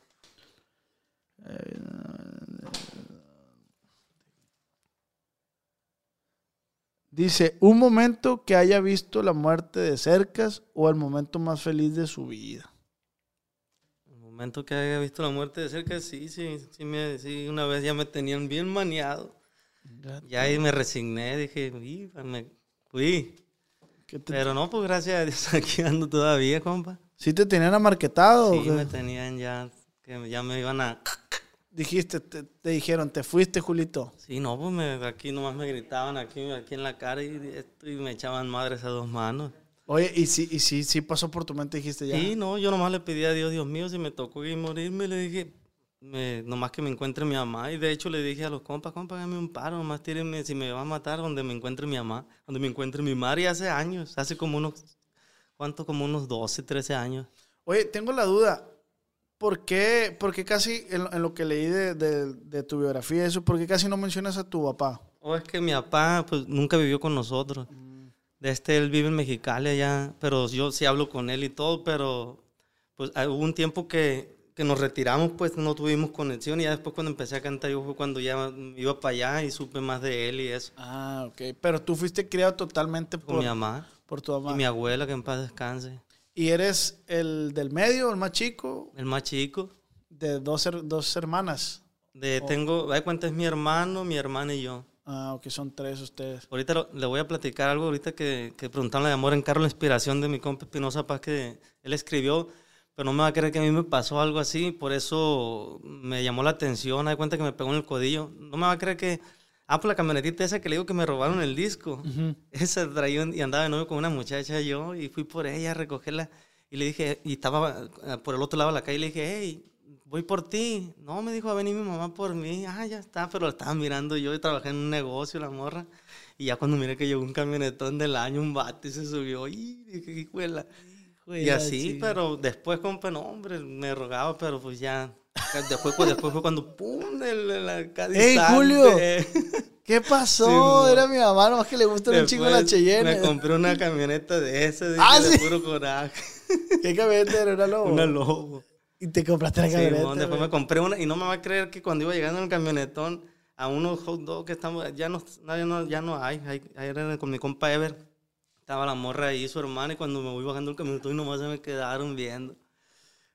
Eh, Dice, un momento que haya visto la muerte de cercas o el momento más feliz de su vida. El momento que haya visto la muerte de cerca, sí, sí, sí, me, sí, una vez ya me tenían bien maniado. Ya ahí me resigné, dije, "Uy, me fui. ¿Qué te- Pero no, pues gracias a Dios [laughs] aquí ando todavía, compa. ¿Sí te tenían amarquetado? Sí, me tenían ya, que ya me iban a... [laughs] Dijiste, te, te dijeron, te fuiste, Julito. Sí, no, pues me, aquí nomás me gritaban aquí, aquí en la cara y, esto, y me echaban madres a dos manos. Oye, y sí, y sí, sí pasó por tu mente, dijiste ya. Sí, no, yo nomás le pedí a Dios, Dios mío, si me tocó ir morirme, le dije, me, nomás que me encuentre mi mamá. Y de hecho le dije a los compas, compa, háganme un paro, nomás tírenme, si me va a matar, donde me encuentre mi mamá, donde me encuentre mi madre. Y hace años, hace como unos, ¿cuánto? Como unos 12, 13 años. Oye, tengo la duda. ¿Por qué, por qué casi, en, lo- en lo que leí de, de- de tu biografía, eso, por qué casi no mencionas a tu papá? O es que mi papá, pues, nunca vivió con nosotros. De este, él vive en Mexicali allá, pero yo sí hablo con él y todo, pero pues hubo un tiempo que, que nos retiramos, pues no tuvimos conexión y ya después cuando empecé a cantar yo fue cuando ya iba para allá y supe más de él y eso, Ah, ok. Pero tú fuiste criado totalmente por, mi mamá por tu mamá. y mi abuela, que en paz descanse, ¿Y eres el del medio, el más chico, el más chico. de dos, dos hermanas? De, tengo, da cuenta, es mi hermano, mi hermana y yo. Ah, ok, son tres ustedes. Ahorita lo- le voy a platicar algo, ahorita que, que preguntaron de amor en carro, la inspiración de mi compa Espinosa Paz que él escribió, pero no me va a creer que a mí me pasó algo así, por eso me llamó la atención, da cuenta que me pegó en el codillo. No me va a creer que, ah, por la camionetita esa que le digo que me robaron el disco. [laughs] Esa traía y andaba de novio con una muchacha yo y fui por ella a recogerla y le dije, y estaba eh, por el otro lado de la calle y le dije, hey, voy por ti. No, me dijo, va a venir mi mamá por mí. Ah, ya está, pero la estaba mirando yo y trabajé en un negocio, la morra. Y ya cuando miré que llegó un camionetón del año, un bate se subió, y dije, hijo de la-". Y la así, pero después, compa, no, hombre, me rogaba, pero pues ya. Después, pues, después fue cuando, ¡pum! El, acá ¡Ey. Julio! [laughs] ¿Qué pasó? Sí, Era mi mamá, nomás que le gusta un chingo la Después Cheyenne. Me compré una camioneta de esa, de, Ah, de sí. puro coraje. [laughs] ¿Qué camioneta era? ¿Una lobo? Una lobo. Y te compraste la Sí, camioneta. mon, después güey. me compré una y no me va a creer que cuando iba llegando en el camionetón a unos hot dogs que estamos, ya no, ya no, ya no hay, hay, ahí era con mi compa Ever, estaba la morra ahí, su hermana, y cuando me voy bajando el camionetón y nomás se me quedaron viendo.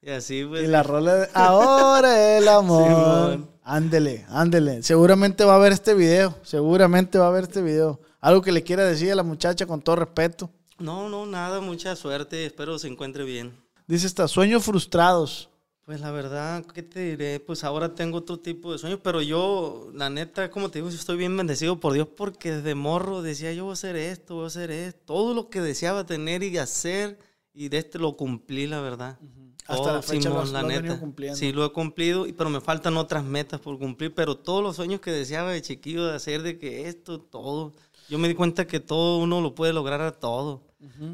Y así, pues, Y la rola de Ahora el amor. Ándele, ándele. Seguramente va a ver este video. Seguramente va a ver este video. Algo que le quiera decir a la muchacha con todo respeto. No, no, nada, mucha suerte. Espero se encuentre bien. Dice esta, sueños frustrados. Pues la verdad, ¿qué te diré? Pues ahora tengo otro tipo de sueños, pero yo, la neta, como te digo, yo estoy bien bendecido por Dios porque desde morro decía yo voy a hacer esto, voy a hacer esto, todo lo que deseaba tener y hacer y de este lo cumplí, la verdad. Hasta Todo, la fecha Simón, lo la lo neta. cumpliendo. Sí, lo he cumplido, pero me faltan otras metas por cumplir, pero todos los sueños que deseaba de chiquillo de hacer, de que esto, todo, yo me di cuenta que todo uno lo puede lograr a todo.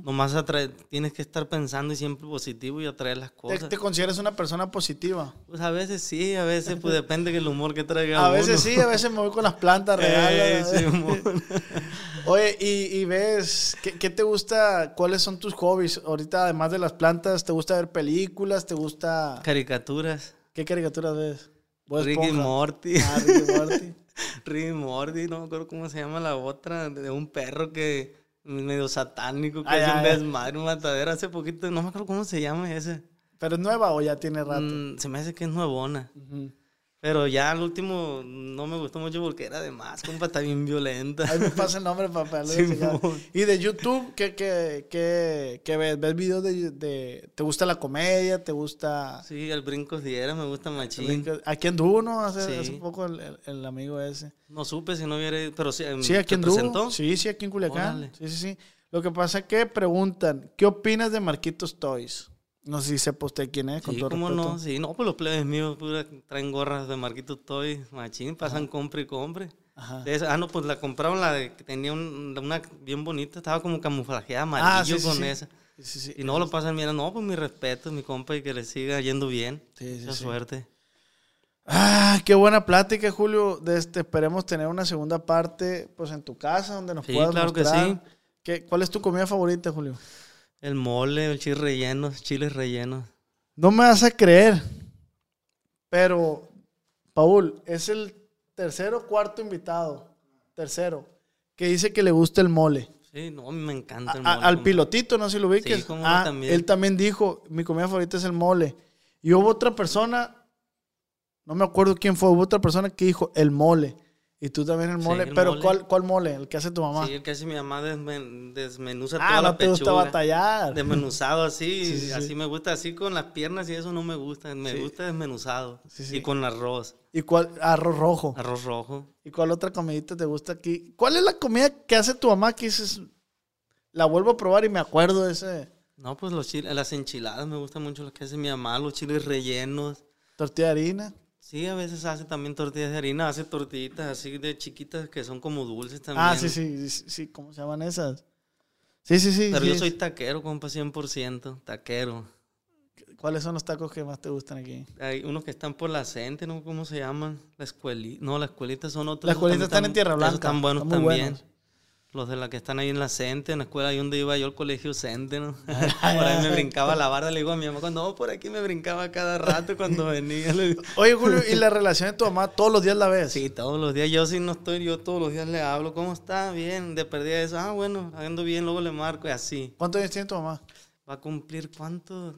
Nomás atrae- tienes que estar pensando y siempre positivo y atraer las ¿Te, cosas. te consideras una persona positiva? Pues a veces sí, a veces pues depende del humor que traiga A veces sí, a veces me voy con las plantas [laughs] Eh, reales. Simón. [laughs] Oye, y, y ves, ¿qué, qué te gusta? ¿Cuáles son tus hobbies? Ahorita, además de las plantas, ¿te gusta ver películas? ¿Te gusta...? Caricaturas. ¿Qué caricaturas ves? Ricky. Morty. Ah, Rick y Morty. [laughs] Ricky Morty, no me acuerdo cómo se llama la otra, de un perro que medio satánico, que Ay, hace un ay, desmadre, un matadero. Hace poquito, no me acuerdo cómo se llama ese. ¿Pero es nueva o ya tiene rato? Mm, se me hace que es nuevona. Ujú. Pero ya al último no me gustó mucho porque era de más, compa, está bien violenta. Ahí me pasa el nombre de checar. Y de YouTube, ¿qué, qué, qué, qué ves? ¿Ves videos de, de- ¿Te gusta la comedia? ¿Te gusta...? Sí, el brincos diera, me gusta machín. Aquí anduvo, ¿no? Hace, Sí. hace poco el, el- el amigo ese. No supe si no hubiera, pero sí, Sí, aquí ¿te anduvo. presentó? Sí, sí, aquí en Culiacán. Órale. Sí, sí, sí. Lo que pasa es que preguntan, ¿qué opinas de Marquitos Toys? No sé si sepa usted quién es, con Sí, todo cómo respeto. no, sí, no, pues los plebes míos pura, traen gorras de Marquito Toy, machín, pasan compra y compre. Ajá. Esa- ah, no, pues la compraron la de que tenía un- una bien bonita, estaba como camuflajeada amarillo Ah, sí, con sí. esa. Sí. Y no lo pasan, mira, no, pues mi respeto, mi compa, y que le siga yendo bien. Sí, sí, Mucha suerte. Ah, qué buena plática, Julio. De este, esperemos tener una segunda parte, pues en tu casa, donde nos Sí, puedas claro que mostrar. sí. ¿Qué- ¿Cuál es tu comida favorita, Julio? El mole, el chile relleno, chiles rellenos. No me vas a creer, pero Paul es el tercero o cuarto invitado, tercero, que dice que le gusta el mole. Sí, no, a mí me encanta el A- mole. al pilotito, no sé si lo ubiques. Sí, Ah, también. Él también dijo, mi comida favorita es el mole. Y hubo otra persona, no me acuerdo quién fue, hubo otra persona que dijo el mole. Y tú también el Sí, mole. el pero mole. ¿cuál, ¿cuál mole? El que hace tu mamá. Sí, el que hace mi mamá desmen- desmenuza ah, toda no la te gusta pechuga. batallar. Desmenuzado así, [laughs] Sí, sí, sí. así me gusta, así con las piernas y eso no me gusta, me Sí. gusta desmenuzado. Sí, sí. Y con arroz, ¿Y cuál? Arroz rojo. arroz rojo. ¿Y cuál otra comidita te gusta aquí? ¿Cuál es la comida que hace tu mamá que dices, la vuelvo a probar y me acuerdo de ese No, pues los chiles, las enchiladas me gustan mucho las que hace mi mamá, los chiles rellenos. tortilla de harina? Sí, a veces hace también tortillas de harina, hace tortillitas así de chiquitas que son como dulces también. Ah, sí, sí, sí, sí, ¿cómo se llaman esas? Sí, sí, sí. Pero sí. yo soy taquero, compa, 100%, taquero. ¿Cuáles son los tacos que más te gustan aquí? Hay unos que están por la Cente, ¿no? ¿Cómo se llaman? La escuelita. No, la escuelita son otros. Las esos escuelitas están en Tierra esos Blanca. Están buenos están muy también. buenos. Los de la que están ahí en la Cente, en la escuela ahí donde iba yo, el colegio Cente, ¿no? [laughs] [laughs] por ahí me brincaba la barda, le digo a mi mamá, cuando no, por aquí me brincaba cada rato cuando venía. le digo. [laughs] Oye, Julio, ¿y la relación de tu mamá todos los días la ves? Sí, todos los días, yo si no estoy, yo todos los días le hablo, ¿cómo está? Bien, de perdida eso, ah, bueno, ando bien, luego le marco y así. ¿Cuántos años tiene tu mamá? Va a cumplir, ¿cuánto?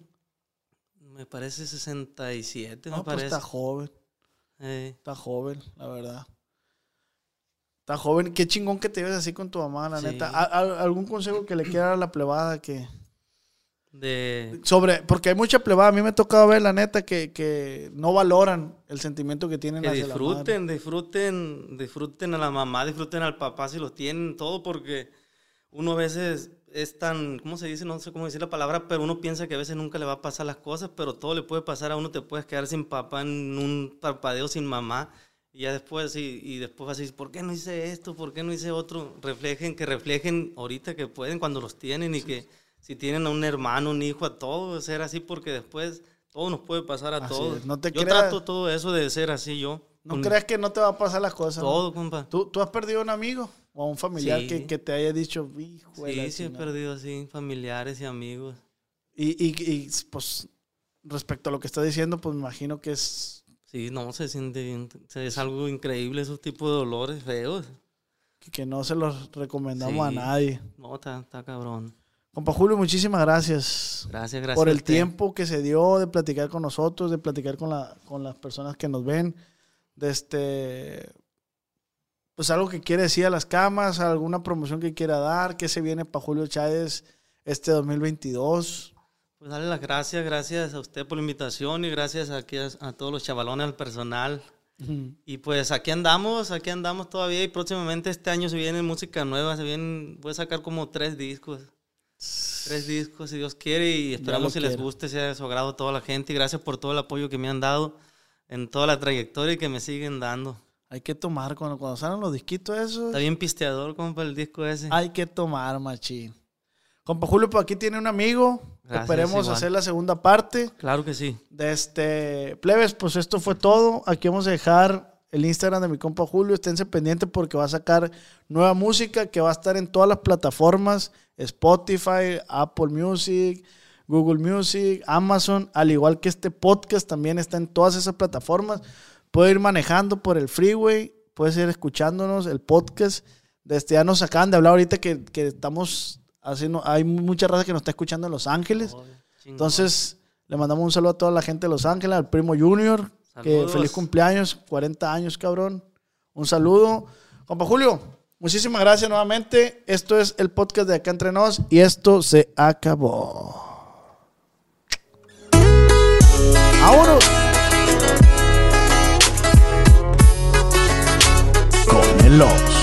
Me parece 67, me No, pues parece. está joven, Eh, está joven, la verdad. Está joven. Qué chingón que te ves así con tu mamá, la Sí. neta. ¿A- a- ¿Algún consejo que le quiera dar a la plebada que... de... Sobre, porque hay mucha plebada, a mí me ha tocado ver, la neta, que, que no valoran el sentimiento que tienen Que hacia la madre. disfruten, disfruten, disfruten a la mamá, disfruten al papá si los tienen, todo porque uno a veces es tan, ¿cómo se dice? No sé cómo decir la palabra, pero uno piensa que a veces nunca le va a pasar las cosas, pero todo le puede pasar a uno, te puedes quedar sin papá en un parpadeo sin mamá. Y ya después, y, y después así, ¿por qué no hice esto? ¿Por qué no hice otro? Reflejen, que reflejen ahorita que pueden cuando los tienen y que si tienen a un hermano, un hijo, a todos, ser así porque después todo nos puede pasar a Así todos. es, no te yo creas- trato todo eso de ser así yo. No con creas que no te va a pasar las cosas. ¿no? Todo, compa. ¿Tú, ¿Tú has perdido un amigo o a un familiar Sí. que, que te haya dicho, hijo Sí, sí he chingada"? perdido así familiares y amigos. Y, y, y, pues respecto a lo que está diciendo, pues me imagino que es Sí, no, se siente bien. Es algo increíble esos tipos de dolores feos. que, que no se los recomendamos a nadie. No, está, está cabrón. Compa Julio, muchísimas gracias, Gracias, gracias. por el tiempo que se dio de platicar con nosotros, de platicar con, la, con las personas que nos ven. De este, pues algo que quiere decir a las camas, alguna promoción que quiera dar, qué se viene para Julio Chávez este 2022. Pues darle las gracias, gracias a usted por la invitación y gracias a, a, a todos los chavalones, al personal. Y pues aquí andamos, aquí andamos todavía y próximamente este año se viene música nueva, se vienen, voy a sacar como tres discos. Tres discos, si Dios quiere, y esperamos si les quiero. guste, sea de su agrado a toda la gente. Y gracias por todo el apoyo que me han dado en toda la trayectoria y que me siguen dando. Hay que tomar cuando, cuando salen los disquitos esos. Está bien pisteador, compa, el disco ese. Hay que tomar, machín. Compa Julio, por aquí tiene un amigo. Gracias, Esperemos igual. hacer la segunda parte. Claro que sí. De este, plebes, pues esto fue todo. Aquí vamos a dejar el Instagram de mi compa Julio. Esténse pendientes porque va a sacar nueva música que va a estar en todas las plataformas: Spotify, Apple Music, Google Music, Amazon. Al igual que este podcast también está en todas esas plataformas. Puede ir manejando por el freeway, puedes ir escuchándonos el podcast. Desde ya nos acaban de hablar ahorita que, que estamos haciendo, hay mucha raza que nos está escuchando en Los Ángeles. Entonces, le mandamos un saludo a toda la gente de Los Ángeles, al primo Junior, que feliz cumpleaños, 40 años, cabrón. Un saludo. Compa Julio, muchísimas gracias nuevamente. Esto es el podcast de Acá Entre Nos y esto se acabó. Ahora. Con el.